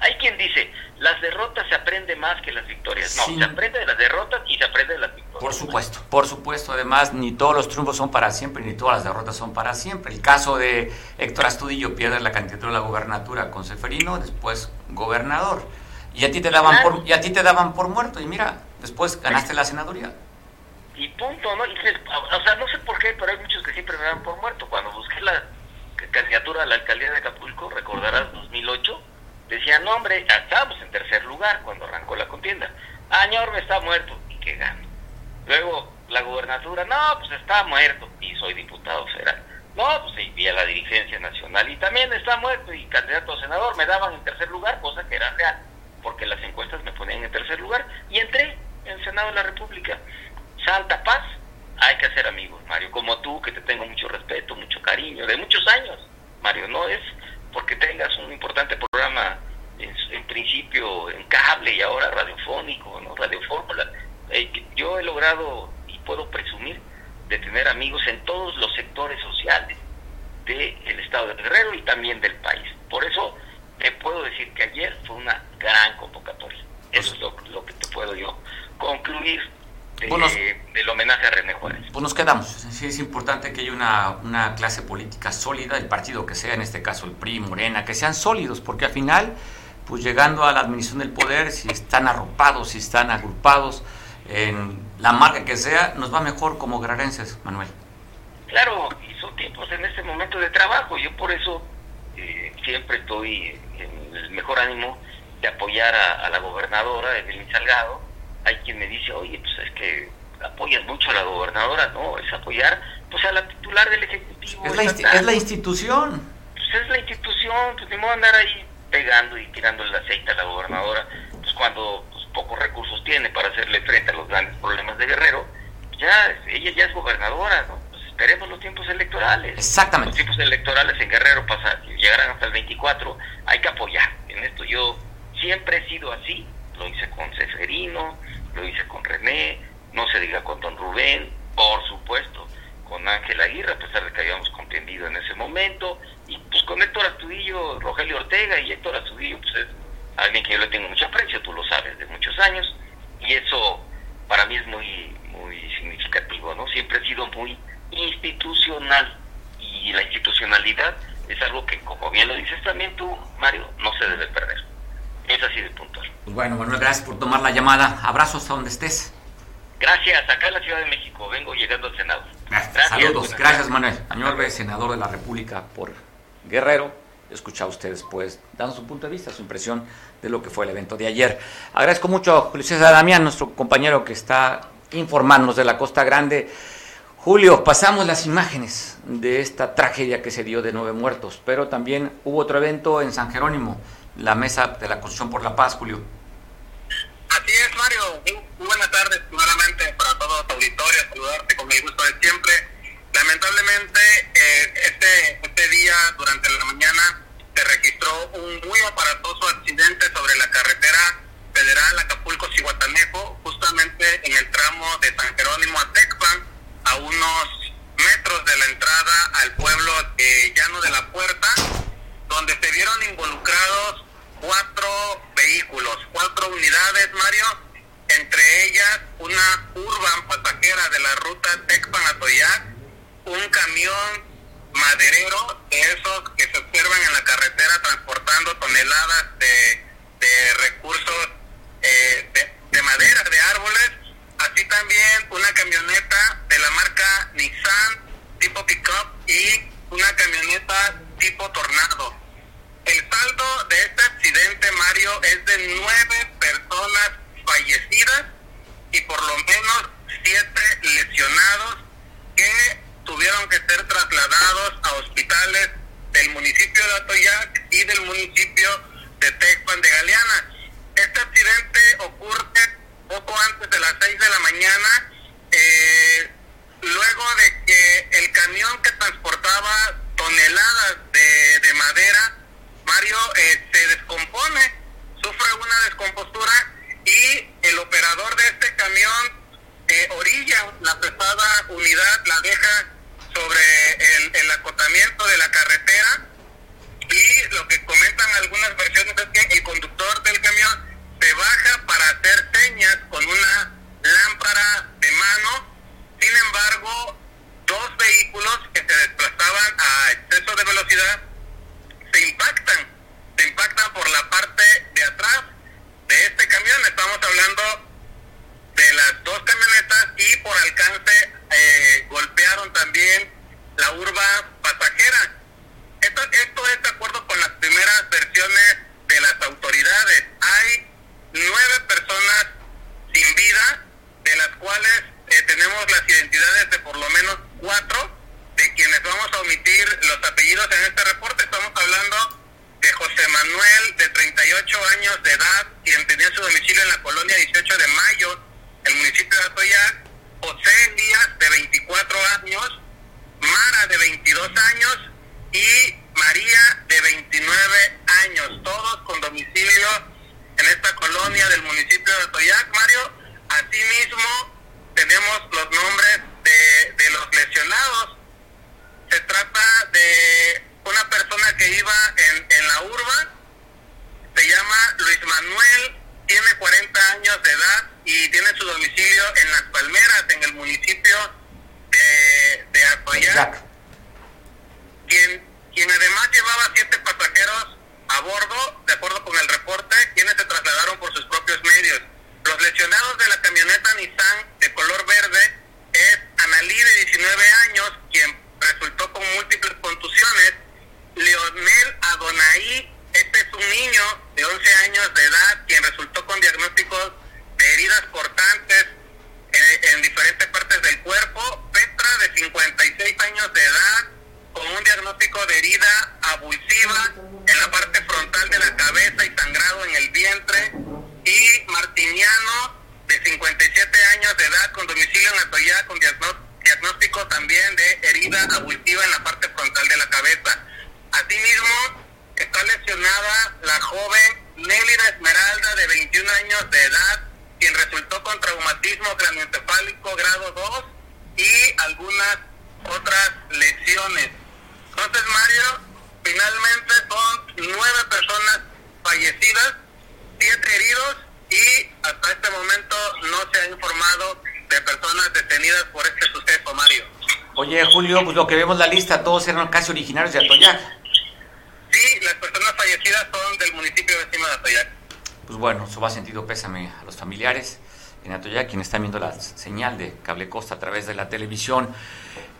Hay quien dice, las derrotas se aprende más que las victorias. No, se aprende de las derrotas y se aprende de las victorias. Por supuesto, por supuesto. Además, ni todos los triunfos son para siempre, ni todas las derrotas son para siempre. El caso de Héctor Astudillo pierde la candidatura de la gobernatura con Seferino, después gobernador. Y a ti te daban por y a ti te daban por muerto y mira, después ganaste la senaduría. Y punto, ¿no? o sea, no sé por qué, pero hay muchos que siempre me dan por muerto. Cuando busqué la candidatura a la alcaldía de Acapulco, recordarás 2008, decía no hombre, estábamos en tercer lugar cuando arrancó la contienda. Añor me está muerto y que gane. Luego la gubernatura, no, pues está muerto y soy diputado federal. No, pues y a la dirigencia nacional y también está muerto y candidato a senador me daban en tercer lugar, cosa que era real, porque las encuestas me ponían en tercer lugar y entré en el Senado de la República. Santa Paz, hay que hacer amigos, Mario, como tú, que te tengo mucho respeto, mucho cariño, de muchos años, Mario, no es porque tengas un importante programa en, principio en cable y ahora radiofónico, ¿no? Radio Fórmula. Eh, yo he logrado y puedo presumir de tener amigos en todos los sectores sociales del estado de Guerrero y también del país. Por eso te puedo decir que ayer fue una gran convocatoria. Eso es lo, lo que te puedo yo concluir del homenaje a René Juárez. Pues nos quedamos. Sí, es importante que haya una, una, clase política sólida, el partido que sea, en este caso el PRI, Morena, que sean sólidos, porque al final, pues llegando a la administración del poder, si están arropados, si están agrupados en la marca que sea, nos va mejor como guerrerenses, Manuel. Claro, y son tiempos en este momento de trabajo. Yo por eso eh, siempre estoy en el mejor ánimo de apoyar a, a la gobernadora Evelyn Salgado hay quien me dice, oye, pues es que apoyas mucho a la gobernadora, no, es apoyar pues a la titular del Ejecutivo. Es, la, es la, institución. Pues es la institución, pues ni modo andar ahí pegando y tirando el aceite a la gobernadora, pues cuando pues, pocos recursos tiene para hacerle frente a los grandes problemas de Guerrero, ya ella ya es gobernadora, ¿no? Pues esperemos los tiempos electorales. Exactamente. Los tiempos electorales en Guerrero pasar, llegarán hasta el 24, hay que apoyar en esto. Yo siempre he sido así, lo hice con Seferino, lo hice con René, no se diga con Don Rubén, por supuesto, con Ángel Aguirre, a pesar de que habíamos comprendido en ese momento, y pues con Héctor Astudillo, Rogelio Ortega, y Héctor Astudillo pues es alguien que yo le tengo mucho aprecio, tú lo sabes, de muchos años, y eso para mí es muy, muy significativo, ¿no? Siempre he sido muy institucional, y la institucionalidad es algo que, como bien lo dices también tú, Mario, no se debe perder. Es así de puntual. Pues bueno, Manuel, gracias por tomar la llamada. Abrazos a donde estés. Gracias, acá en la Ciudad de México, vengo llegando al Senado. Gracias, Saludos, gracias Manuel. Manuel senador de la República por Guerrero. Escucha usted después, dando su punto de vista, su impresión de lo que fue el evento de ayer. Agradezco mucho a Julio César Damián, nuestro compañero que está informándonos de la Costa Grande. Julio, pasamos las imágenes de esta tragedia que se dio de nueve muertos, pero también hubo otro evento en San Jerónimo, la Mesa de la Construcción por la Paz, Julio. Así es, Mario. Muy buenas tardes, nuevamente para todos los auditores, saludarte con el gusto de siempre. Lamentablemente, eh, este, este día, durante la mañana, se registró un muy aparatoso accidente sobre la carretera federal Acapulco-Cihuatanejo, justamente en el tramo de San Jerónimo a Tecpan, a unos metros de la entrada al pueblo de Llano de la Puerta, donde se vieron involucrados cuatro vehículos, cuatro unidades, Mario, entre ellas una urban pasajera de la ruta Tecpan-Atoyac, un camión maderero de esos que se observan en la carretera transportando toneladas de, de recursos eh, de, de madera, de árboles, así también una camioneta de la marca Nissan tipo pickup y una camioneta tipo Tornado. El saldo de este accidente, Mario, es de nueve personas fallecidas y por lo menos siete lesionados que tuvieron que ser trasladados a hospitales del municipio de Atoyac y del municipio de Tecpan de Galeana. Este accidente ocurre poco antes de las seis de la mañana, eh, luego de que el camión que transportaba toneladas de, de madera, Mario, eh, se descompone, sufre una descompostura y el operador de este camión eh, orilla la pesada unidad, la deja sobre el, el acotamiento de la carretera y lo que comentan algunas versiones es que el conductor del camión se baja para hacer señas con una lámpara de mano. Sin embargo, dos vehículos que se desplazaban a exceso de velocidad se impactan, se impactan por la parte de atrás de este camión. Estamos hablando de las dos camionetas y por alcance eh, golpearon también la urba pasajera. Esto, esto es de acuerdo con las primeras versiones de las autoridades. Hay nueve personas sin vida, de las cuales eh, tenemos las identidades de por lo menos cuatro, de quienes vamos a omitir los apellidos en este reporte. Estamos hablando de José Manuel, de 38 años de edad, quien tenía su domicilio en la colonia 18 de Mayo, el municipio de Atoyac, José Elías, de 24 años, Mara, de 22 años, y María, de 29 años, todos con domicilio en esta colonia del municipio de Atoyac, Mario. Asimismo, tenemos los nombres de, de los lesionados. Se trata de una persona que iba en, en la urba, se llama Luis Manuel, tiene 40 años de edad y tiene su domicilio en Las Palmeras, en el municipio de, de Atoyac, quien, quien además llevaba siete pasajeros a bordo, de acuerdo con el reporte, quienes se trasladaron por sus propios medios. Los lesionados de la camioneta Nissan de color verde es Analí de 19 años, quien resultó con múltiples contusiones, Leonel Adonai, este es un niño de 11 años de edad, quien resultó con diagnósticos de heridas cortantes eh, en diferentes partes del cuerpo, Petra de 56 años de edad, con un diagnóstico de herida abulsiva en la parte frontal de la cabeza y sangrado en el vientre, y Martiniano, de 57 años de edad, con domicilio en Atoyá, con diagnóstico también de herida abulsiva en la parte frontal de la cabeza. Asimismo, está lesionada la joven Nélida Esmeralda, de 21 años de edad, quien resultó con traumatismo craneoencefálico grado 2 y algunas otras lesiones. Entonces, Mario, finalmente son nueve personas fallecidas, siete heridos y hasta este momento no se ha informado de personas detenidas por este suceso, Mario. Oye, Julio, pues lo que vemos la lista, todos eran casi originarios de Atoyac. Sí, las personas fallecidas son del municipio vecino de Atoyac. Pues bueno, eso va sentido pésame a los familiares en Atoyac, quienes están viendo la señal de Cable Costa a través de la televisión.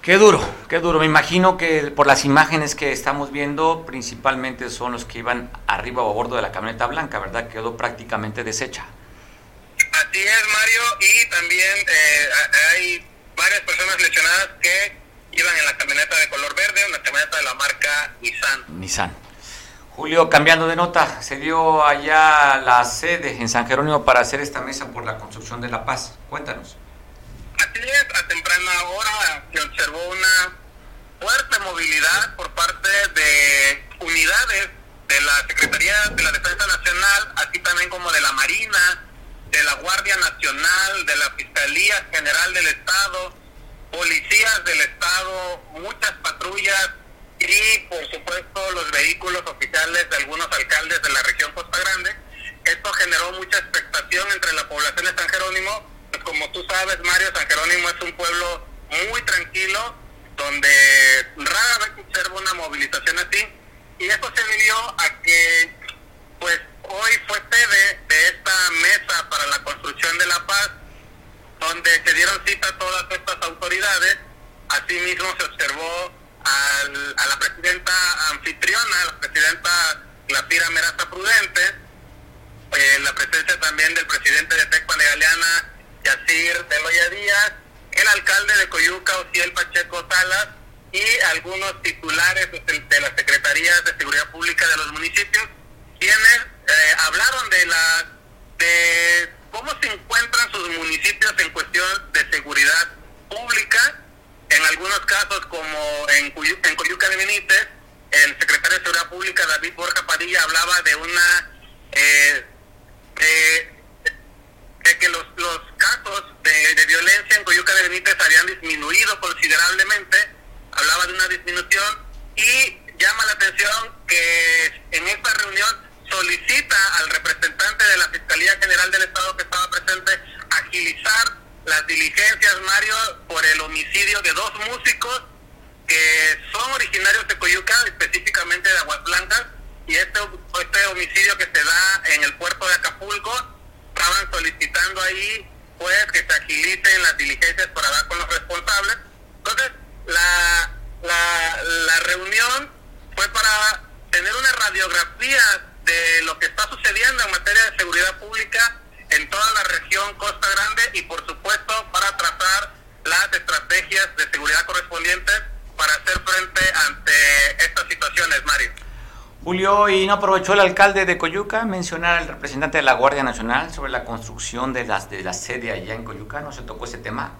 Qué duro, qué duro. Me imagino que por las imágenes que estamos viendo, principalmente son los que iban arriba o a bordo de la camioneta blanca, ¿verdad? Quedó prácticamente deshecha. Así es, Mario, y también eh, hay varias personas lesionadas que iban en la camioneta de color verde, una camioneta de la marca Nissan. Nissan. Julio, cambiando de nota, se dio allá la sede en San Jerónimo para hacer esta mesa por la construcción de la paz. Cuéntanos. Así es, a temprana hora se observó una fuerte movilidad por parte de unidades de la Secretaría de la Defensa Nacional, así también como de la Marina, de la Guardia Nacional, de la Fiscalía General del Estado, policías del Estado, muchas patrullas y por supuesto los vehículos oficiales de algunos alcaldes de la región Costa Grande. Esto generó mucha expectación entre la población de San Jerónimo. Pues como tú sabes, Mario, San Jerónimo es un pueblo muy tranquilo, donde rara vez observa una movilización así. Y esto se debió a que, pues, hoy fue sede de esta mesa para la construcción de la paz, donde se dieron cita a todas estas autoridades. Asimismo se observó al, a la presidenta anfitriona, la presidenta Glafira Meraza Prudente, eh, la presencia también del presidente de Tecpan de Galeana, Yacir de Loya Díaz, el alcalde de Coyuca, Ociel Pacheco Salas, y algunos titulares de las secretarías de seguridad pública de los municipios, quienes eh, hablaron de la de cómo se encuentran sus municipios en cuestión de seguridad pública en algunos casos, como en, en Coyuca de Benítez, el secretario de Seguridad Pública, David Borja Padilla, hablaba de una... Eh, de, que los, los casos de, de, violencia en Coyuca de Benítez habían disminuido considerablemente, hablaba de una disminución y llama la atención que en esta reunión solicita al representante de la Fiscalía General del Estado que estaba presente agilizar las diligencias, Mario, por el homicidio de dos músicos que son originarios de Coyuca, específicamente de Aguas Blancas, y este, este homicidio que se da en el puerto de Acapulco, estaban solicitando ahí pues que se agilicen las diligencias para dar con los responsables. Entonces, la, la, la reunión fue para tener una radiografía de lo que está sucediendo en materia de seguridad pública en toda la región Costa Grande y por supuesto para trazar las estrategias de seguridad correspondientes para hacer frente ante estas situaciones, Mario. Julio, ¿y no aprovechó el alcalde de Coyuca mencionar al representante de la Guardia Nacional sobre la construcción de las de la sede allá en Coyuca? ¿No se tocó ese tema?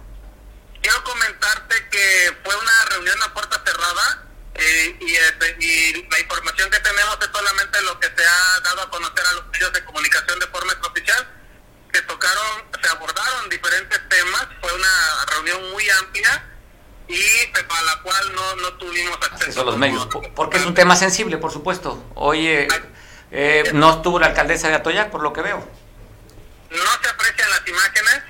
Quiero comentarte que fue una reunión a puerta cerrada eh, y, este, y la información que tenemos es solamente lo que se ha dado a conocer a los medios de comunicación de forma extraoficial que tocaron, se abordaron diferentes temas, fue una reunión muy amplia y para la cual no, no tuvimos acceso. a los medios, porque es un tema sensible, por supuesto. Oye, eh, no estuvo la alcaldesa de Atoyac, por lo que veo. No se aprecian las imágenes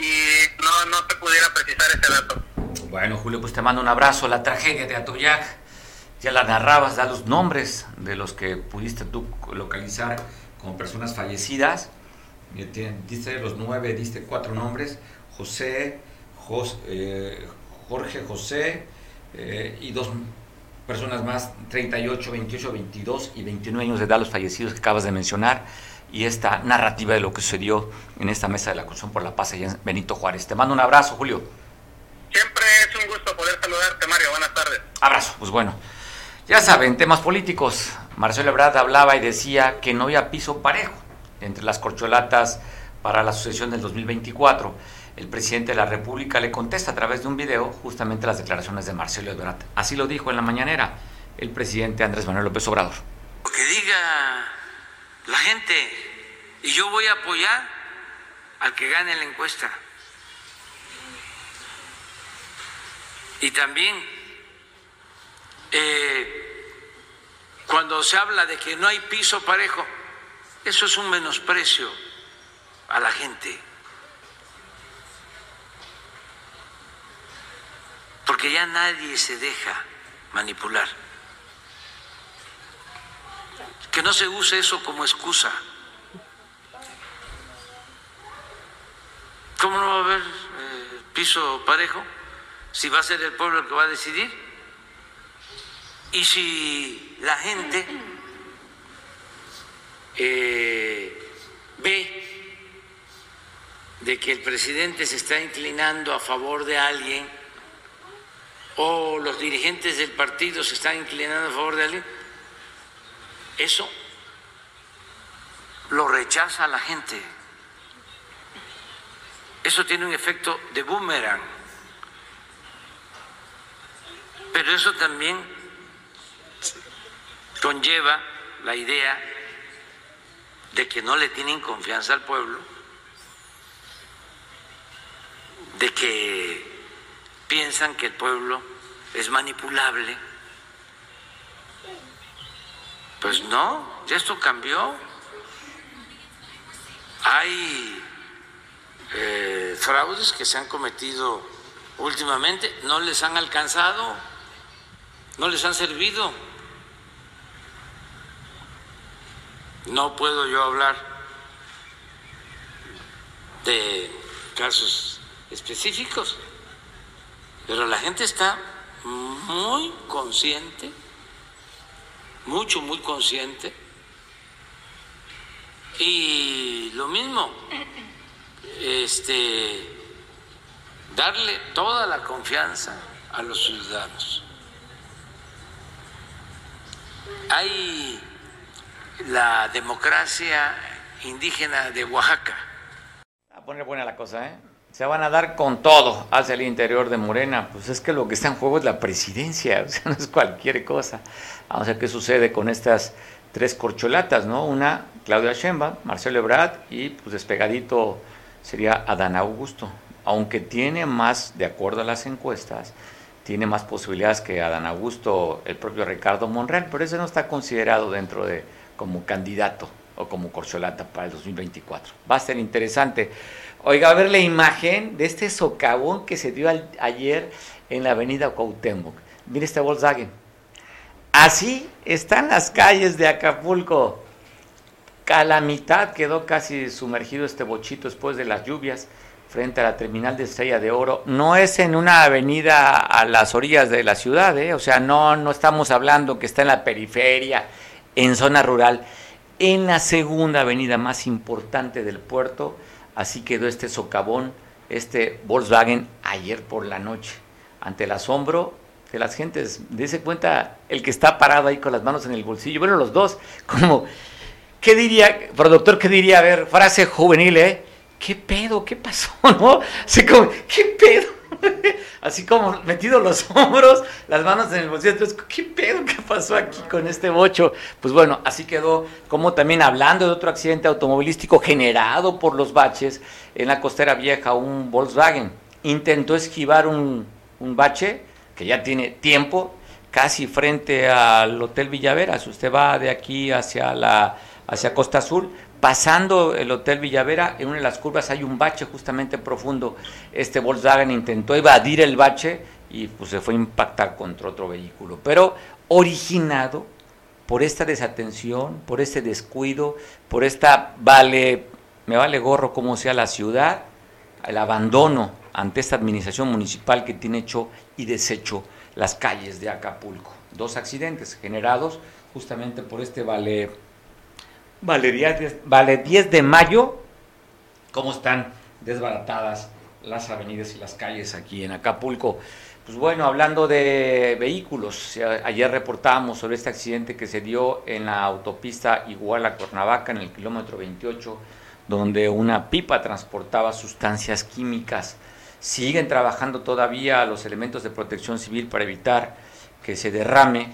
y no, no te pudiera precisar ese dato. Bueno, Julio, pues te mando un abrazo. La tragedia de Atoyac, ya la narrabas, da los nombres de los que pudiste tú localizar como personas fallecidas diste los nueve, diste cuatro nombres, José, eh, Jorge José eh, y dos personas más, 38, 28, 22 y 29 años de edad, los fallecidos que acabas de mencionar, y esta narrativa de lo que sucedió en esta mesa de la Constitución por la Paz allá en Benito Juárez. Te mando un abrazo, Julio. Siempre es un gusto poder saludarte, Mario. Buenas tardes. Abrazo, pues bueno. Ya saben, temas políticos. Marcelo Ebrard hablaba y decía que no había piso parejo entre las corcholatas para la sucesión del 2024. El presidente de la República le contesta a través de un video justamente las declaraciones de Marcelo Ebrard. Así lo dijo en la mañanera el presidente Andrés Manuel López Obrador. Lo que diga la gente y yo voy a apoyar al que gane la encuesta. Y también eh, cuando se habla de que no hay piso parejo, eso es un menosprecio a la gente. Porque ya nadie se deja manipular. Que no se use eso como excusa. ¿Cómo no va a haber eh, piso parejo si va a ser el pueblo el que va a decidir? Y si la gente eh, ve de que el presidente se está inclinando a favor de alguien o los dirigentes del partido se están inclinando a favor de alguien, eso lo rechaza la gente. Eso tiene un efecto de boomerang. Pero eso también conlleva la idea de que no le tienen confianza al pueblo, de que piensan que el pueblo es manipulable. Pues no, ya esto cambió. Hay eh, fraudes que se han cometido últimamente, no les han alcanzado, no les han servido. No puedo yo hablar de casos específicos, pero la gente está muy consciente, mucho, muy consciente. Y lo mismo, este, darle toda la confianza a los ciudadanos. Hay la democracia indígena de Oaxaca. A poner buena la cosa, ¿eh? Se van a dar con todo hacia el interior de Morena. Pues es que lo que está en juego es la presidencia, o sea, no es cualquier cosa. Vamos a ver qué sucede con estas tres corcholatas, ¿no? Una, Claudia Sheinbaum, Marcelo Ebrard y pues despegadito sería Adán Augusto. Aunque tiene más, de acuerdo a las encuestas, tiene más posibilidades que Adán Augusto, el propio Ricardo Monreal, pero ese no está considerado dentro de como candidato o como corcholata para el 2024. Va a ser interesante. Oiga, a ver la imagen de este socavón que se dio ayer en la avenida Cuauhtémoc. Mire este Volkswagen. Así están las calles de Acapulco. A la mitad quedó casi sumergido este bochito después de las lluvias frente a la terminal de Estrella de Oro. No es en una avenida a las orillas de la ciudad, ¿eh? o sea, no, no estamos hablando que está en la periferia, en zona rural, en la segunda avenida más importante del puerto, así quedó este socavón, este Volkswagen ayer por la noche, ante el asombro de las gentes. Dese cuenta el que está parado ahí con las manos en el bolsillo, bueno, los dos, como, ¿qué diría, productor, qué diría? A ver, frase juvenil, ¿eh? ¿Qué pedo? ¿Qué pasó? ¿No? Así como, ¿qué pedo? Así como metido los hombros, las manos en el bolsillo. Entonces, ¿qué pedo? ¿Qué pasó aquí con este bocho? Pues bueno, así quedó. Como también hablando de otro accidente automovilístico generado por los baches en la costera vieja, un Volkswagen intentó esquivar un, un bache que ya tiene tiempo, casi frente al Hotel Villavera. Si usted va de aquí hacia la hacia Costa Sur, pasando el Hotel Villavera, en una de las curvas hay un bache justamente profundo. Este Volkswagen intentó evadir el bache y pues se fue a impactar contra otro vehículo, pero originado por esta desatención, por este descuido, por esta vale, me vale gorro como sea la ciudad, el abandono ante esta administración municipal que tiene hecho y deshecho las calles de Acapulco. Dos accidentes generados justamente por este vale Vale 10, vale 10 de mayo, cómo están desbaratadas las avenidas y las calles aquí en Acapulco. Pues bueno, hablando de vehículos, ayer reportábamos sobre este accidente que se dio en la autopista Iguala-Cuernavaca, en el kilómetro 28, donde una pipa transportaba sustancias químicas. Siguen trabajando todavía los elementos de protección civil para evitar que se derrame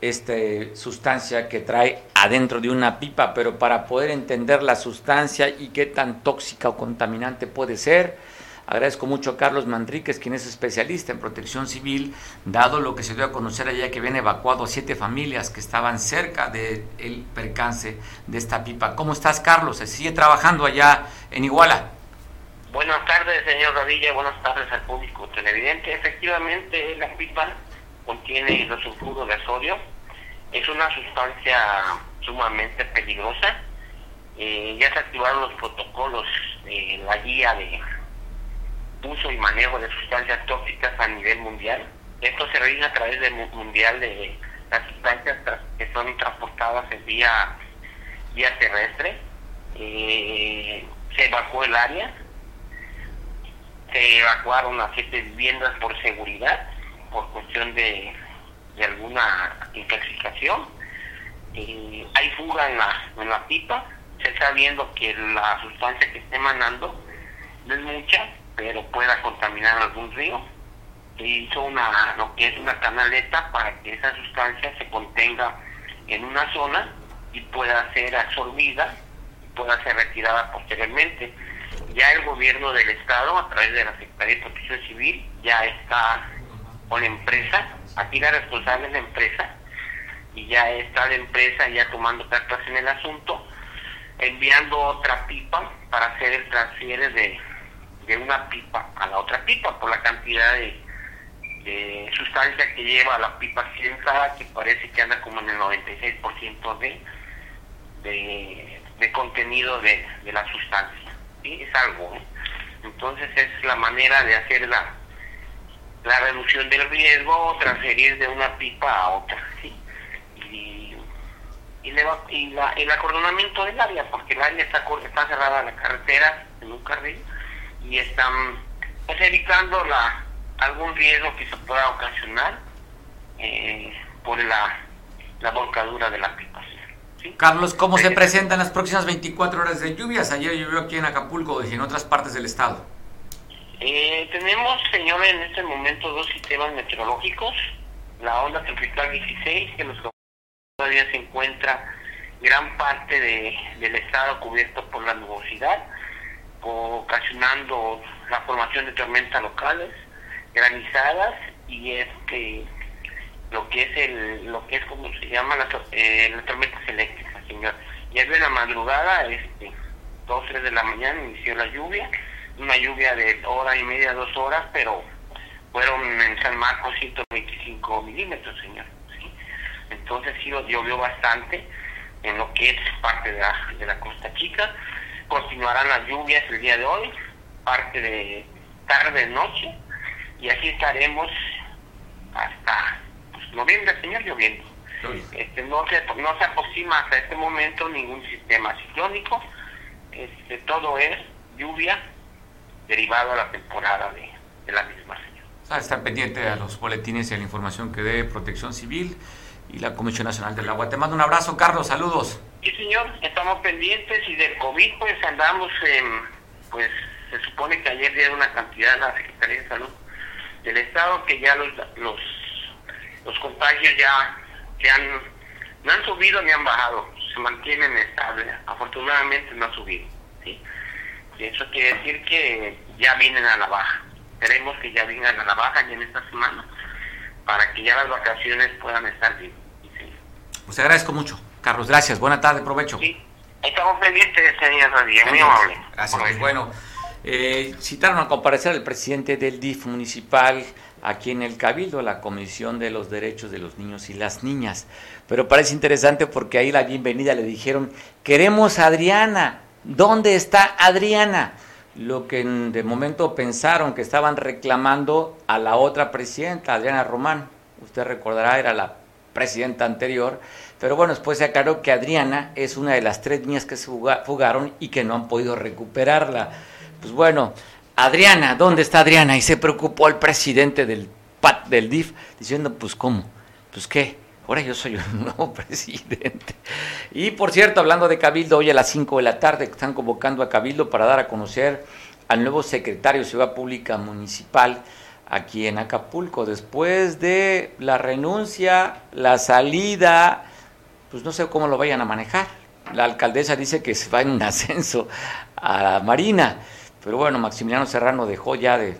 esta sustancia que trae adentro de una pipa, pero para poder entender la sustancia y qué tan tóxica o contaminante puede ser, agradezco mucho a Carlos Mandríquez, quien es especialista en protección civil, dado lo que se dio a conocer allá que habían evacuado a siete familias que estaban cerca del percance de esta pipa. ¿Cómo estás, Carlos? ¿Se sigue trabajando allá en Iguala? Buenas tardes, señor Radilla, buenas tardes al público televidente. Efectivamente, la pipa contiene los sulfuro de sodio. Es una sustancia sumamente peligrosa. Eh, ya se activaron los protocolos, eh, la guía de uso y manejo de sustancias tóxicas a nivel mundial. Esto se realiza a través del mundial de las sustancias que son transportadas en vía, vía terrestre. Eh, se evacuó el área se evacuaron a siete viviendas por seguridad, por cuestión de, alguna intoxicación. Hay fuga en la, en la pipa, se está viendo que la sustancia que está emanando no es mucha, pero pueda contaminar algún río. Se hizo una, lo que es una canaleta para que esa sustancia se contenga en una zona y pueda ser absorbida y pueda ser retirada posteriormente. Ya el gobierno del Estado, a través de la Secretaría de Protección Civil, ya está con la empresa, aquí la responsable es la empresa, y ya está la empresa ya tomando cartas en el asunto, enviando otra pipa para hacer el transfiere de, de una pipa a la otra pipa por la cantidad de, de sustancia que lleva la pipa accidentada, que parece que anda como en el 96% de, de, de contenido de, de la sustancia. ¿sí? Es algo. Entonces es la manera de hacer la, la reducción del riesgo o transferir de una pipa a otra. ¿sí? Y, y, le va- y la, el acordonamiento del área, porque el área está, está cerrada la carretera en un carril y están pues, evitando la, algún riesgo que se pueda ocasionar eh, por la, la volcadura de la pipa. ¿sí? Carlos, ¿cómo se Eh, presentan las próximas 24 horas de lluvias? Ayer llovió aquí en Acapulco y en otras partes del estado. Eh, tenemos, señor, en este momento dos sistemas meteorológicos. La onda tropical 16, que nos todavía se encuentra gran parte de, del estado cubierto por la nubosidad, ocasionando la formación de tormentas locales, granizadas y este lo que es el lo que es como se llama las, eh, las tormentas eléctricas, señor. Ya en la madrugada, este, dos, tres de la mañana inició la lluvia, una lluvia de hora y media, dos horas, pero fueron en San Marcos 125 milímetros, señor. ¿sí? Entonces sí llovió bastante en lo que es parte de la, de la Costa Chica. Continuarán las lluvias el día de hoy, parte de tarde, noche, y así estaremos hasta pues, noviembre, señor, lloviendo. Este, no, se, no se aproxima hasta este momento ningún sistema ciclónico, este, todo es lluvia derivado a la temporada de, de la misma. Ah, Estar pendiente a los boletines y a la información que dé Protección Civil y la Comisión Nacional del Agua. Te mando un abrazo, Carlos, saludos. Sí, señor, estamos pendientes y del COVID pues andamos, en, pues se supone que ayer dieron una cantidad a la Secretaría de Salud del Estado que ya los los, los contagios ya se han, no han subido ni han bajado, se mantienen estables, afortunadamente no han subido, ¿sí? Eso quiere decir que ya vienen a la baja, esperemos que ya vengan a la baja ya en esta semana para que ya las vacaciones puedan estar bien. ¿sí? Pues te agradezco mucho, Carlos. Gracias. Buena tarde, provecho. Sí, estamos pendientes, señor Rodríguez, muy amable. Gracias. Pues bueno, eh, citaron a comparecer al presidente del DIF municipal aquí en el Cabildo, la Comisión de los Derechos de los Niños y las Niñas. Pero parece interesante porque ahí la bienvenida le dijeron, queremos a Adriana, ¿dónde está Adriana? Lo que de momento pensaron que estaban reclamando a la otra presidenta, Adriana Román. Usted recordará, era la presidenta anterior, pero bueno, después se aclaró que Adriana es una de las tres niñas que se fuga- fugaron y que no han podido recuperarla. Pues bueno, Adriana, ¿dónde está Adriana? Y se preocupó el presidente del PAT, del DIF, diciendo, pues ¿cómo? Pues qué, ahora yo soy el nuevo presidente. Y por cierto, hablando de Cabildo, hoy a las 5 de la tarde están convocando a Cabildo para dar a conocer al nuevo secretario de Ciudad Pública Municipal aquí en Acapulco, después de la renuncia, la salida, pues no sé cómo lo vayan a manejar. La alcaldesa dice que se va en un ascenso a la Marina, pero bueno, Maximiliano Serrano dejó ya de,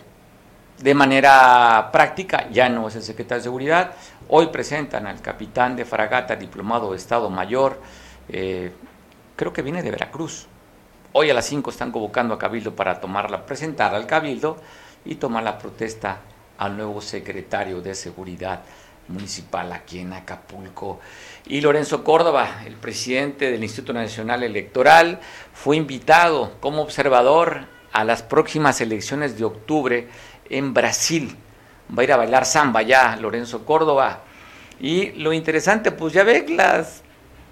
de manera práctica, ya no es el secretario de Seguridad. Hoy presentan al capitán de fragata, diplomado de Estado Mayor, eh, creo que viene de Veracruz. Hoy a las 5 están convocando a Cabildo para tomarla, presentar al Cabildo y tomar la protesta al nuevo secretario de Seguridad Municipal aquí en Acapulco. Y Lorenzo Córdoba, el presidente del Instituto Nacional Electoral, fue invitado como observador a las próximas elecciones de octubre en Brasil. Va a ir a bailar samba ya Lorenzo Córdoba. Y lo interesante, pues ya ve las,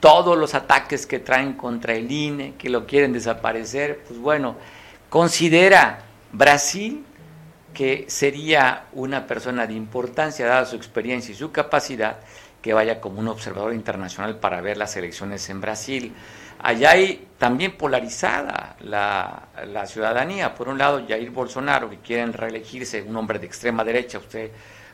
todos los ataques que traen contra el INE, que lo quieren desaparecer, pues bueno, considera Brasil que sería una persona de importancia, dada su experiencia y su capacidad, que vaya como un observador internacional para ver las elecciones en Brasil. Allá hay también polarizada la, ciudadanía. Por un lado, Jair Bolsonaro, que quieren reelegirse, un hombre de extrema derecha, usted,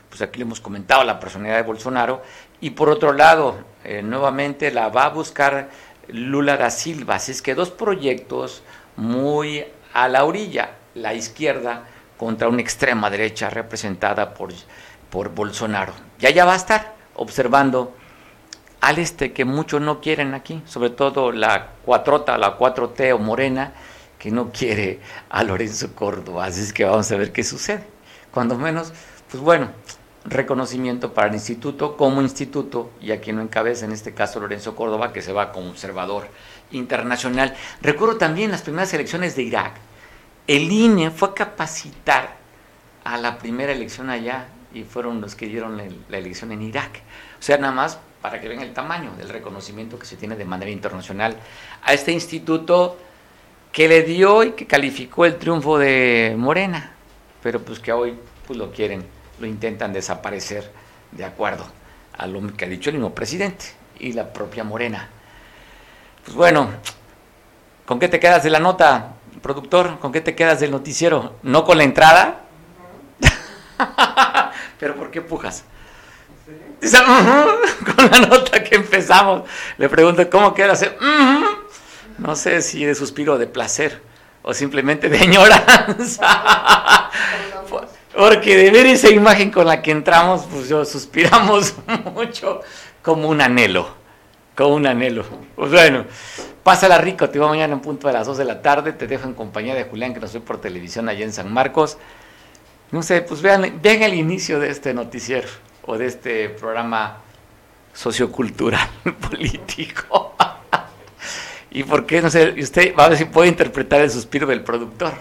pues aquí le hemos comentado la personalidad de Bolsonaro, y por otro lado, eh, nuevamente la va a buscar Lula da Silva. Así es que dos proyectos muy a la orilla, la izquierda contra una extrema derecha representada por, por Bolsonaro. Y allá va a estar observando al este que muchos no quieren aquí, sobre todo la cuatrota, la 4T o Morena, que no quiere a Lorenzo Córdoba. Así es que vamos a ver qué sucede. Cuando menos, pues bueno, reconocimiento para el instituto como instituto y a quien no encabeza, en este caso Lorenzo Córdoba, que se va como observador internacional. Recuerdo también las primeras elecciones de Irak. El INE fue capacitar a la primera elección allá y fueron los que dieron la, elección en Irak. O sea, nada más para que vean el tamaño del reconocimiento que se tiene de manera internacional a este instituto que le dio y que calificó el triunfo de Morena, pero pues que hoy pues lo quieren, lo intentan desaparecer de acuerdo a lo que ha dicho el mismo presidente y la propia Morena. Pues bueno, ¿con qué te quedas de la nota, productor? ¿Con qué te quedas del noticiero? ¿No con la entrada? ¿Pero por qué pujas? Dice, con la nota que empezamos. Le pregunto, ¿cómo queda hacer? No sé si de suspiro de placer o simplemente de añoranza. Porque de ver esa imagen con la que entramos, pues yo suspiramos mucho como un anhelo con un anhelo. Pues bueno, pásala rico, te veo mañana en punto de las 2 de la tarde, te dejo en compañía de Julián que nos ve por televisión allá en San Marcos. No sé, pues vean, vean el inicio de este noticiero de este programa sociocultural político. y por qué, no sé, usted va a ver si puede interpretar el suspiro del productor.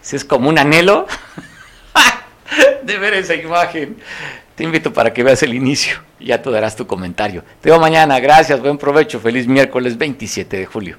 Si es como un anhelo de ver esa imagen te invito para que veas el inicio ya tú darás tu comentario. Te veo mañana, gracias, buen provecho, feliz miércoles 27 de julio.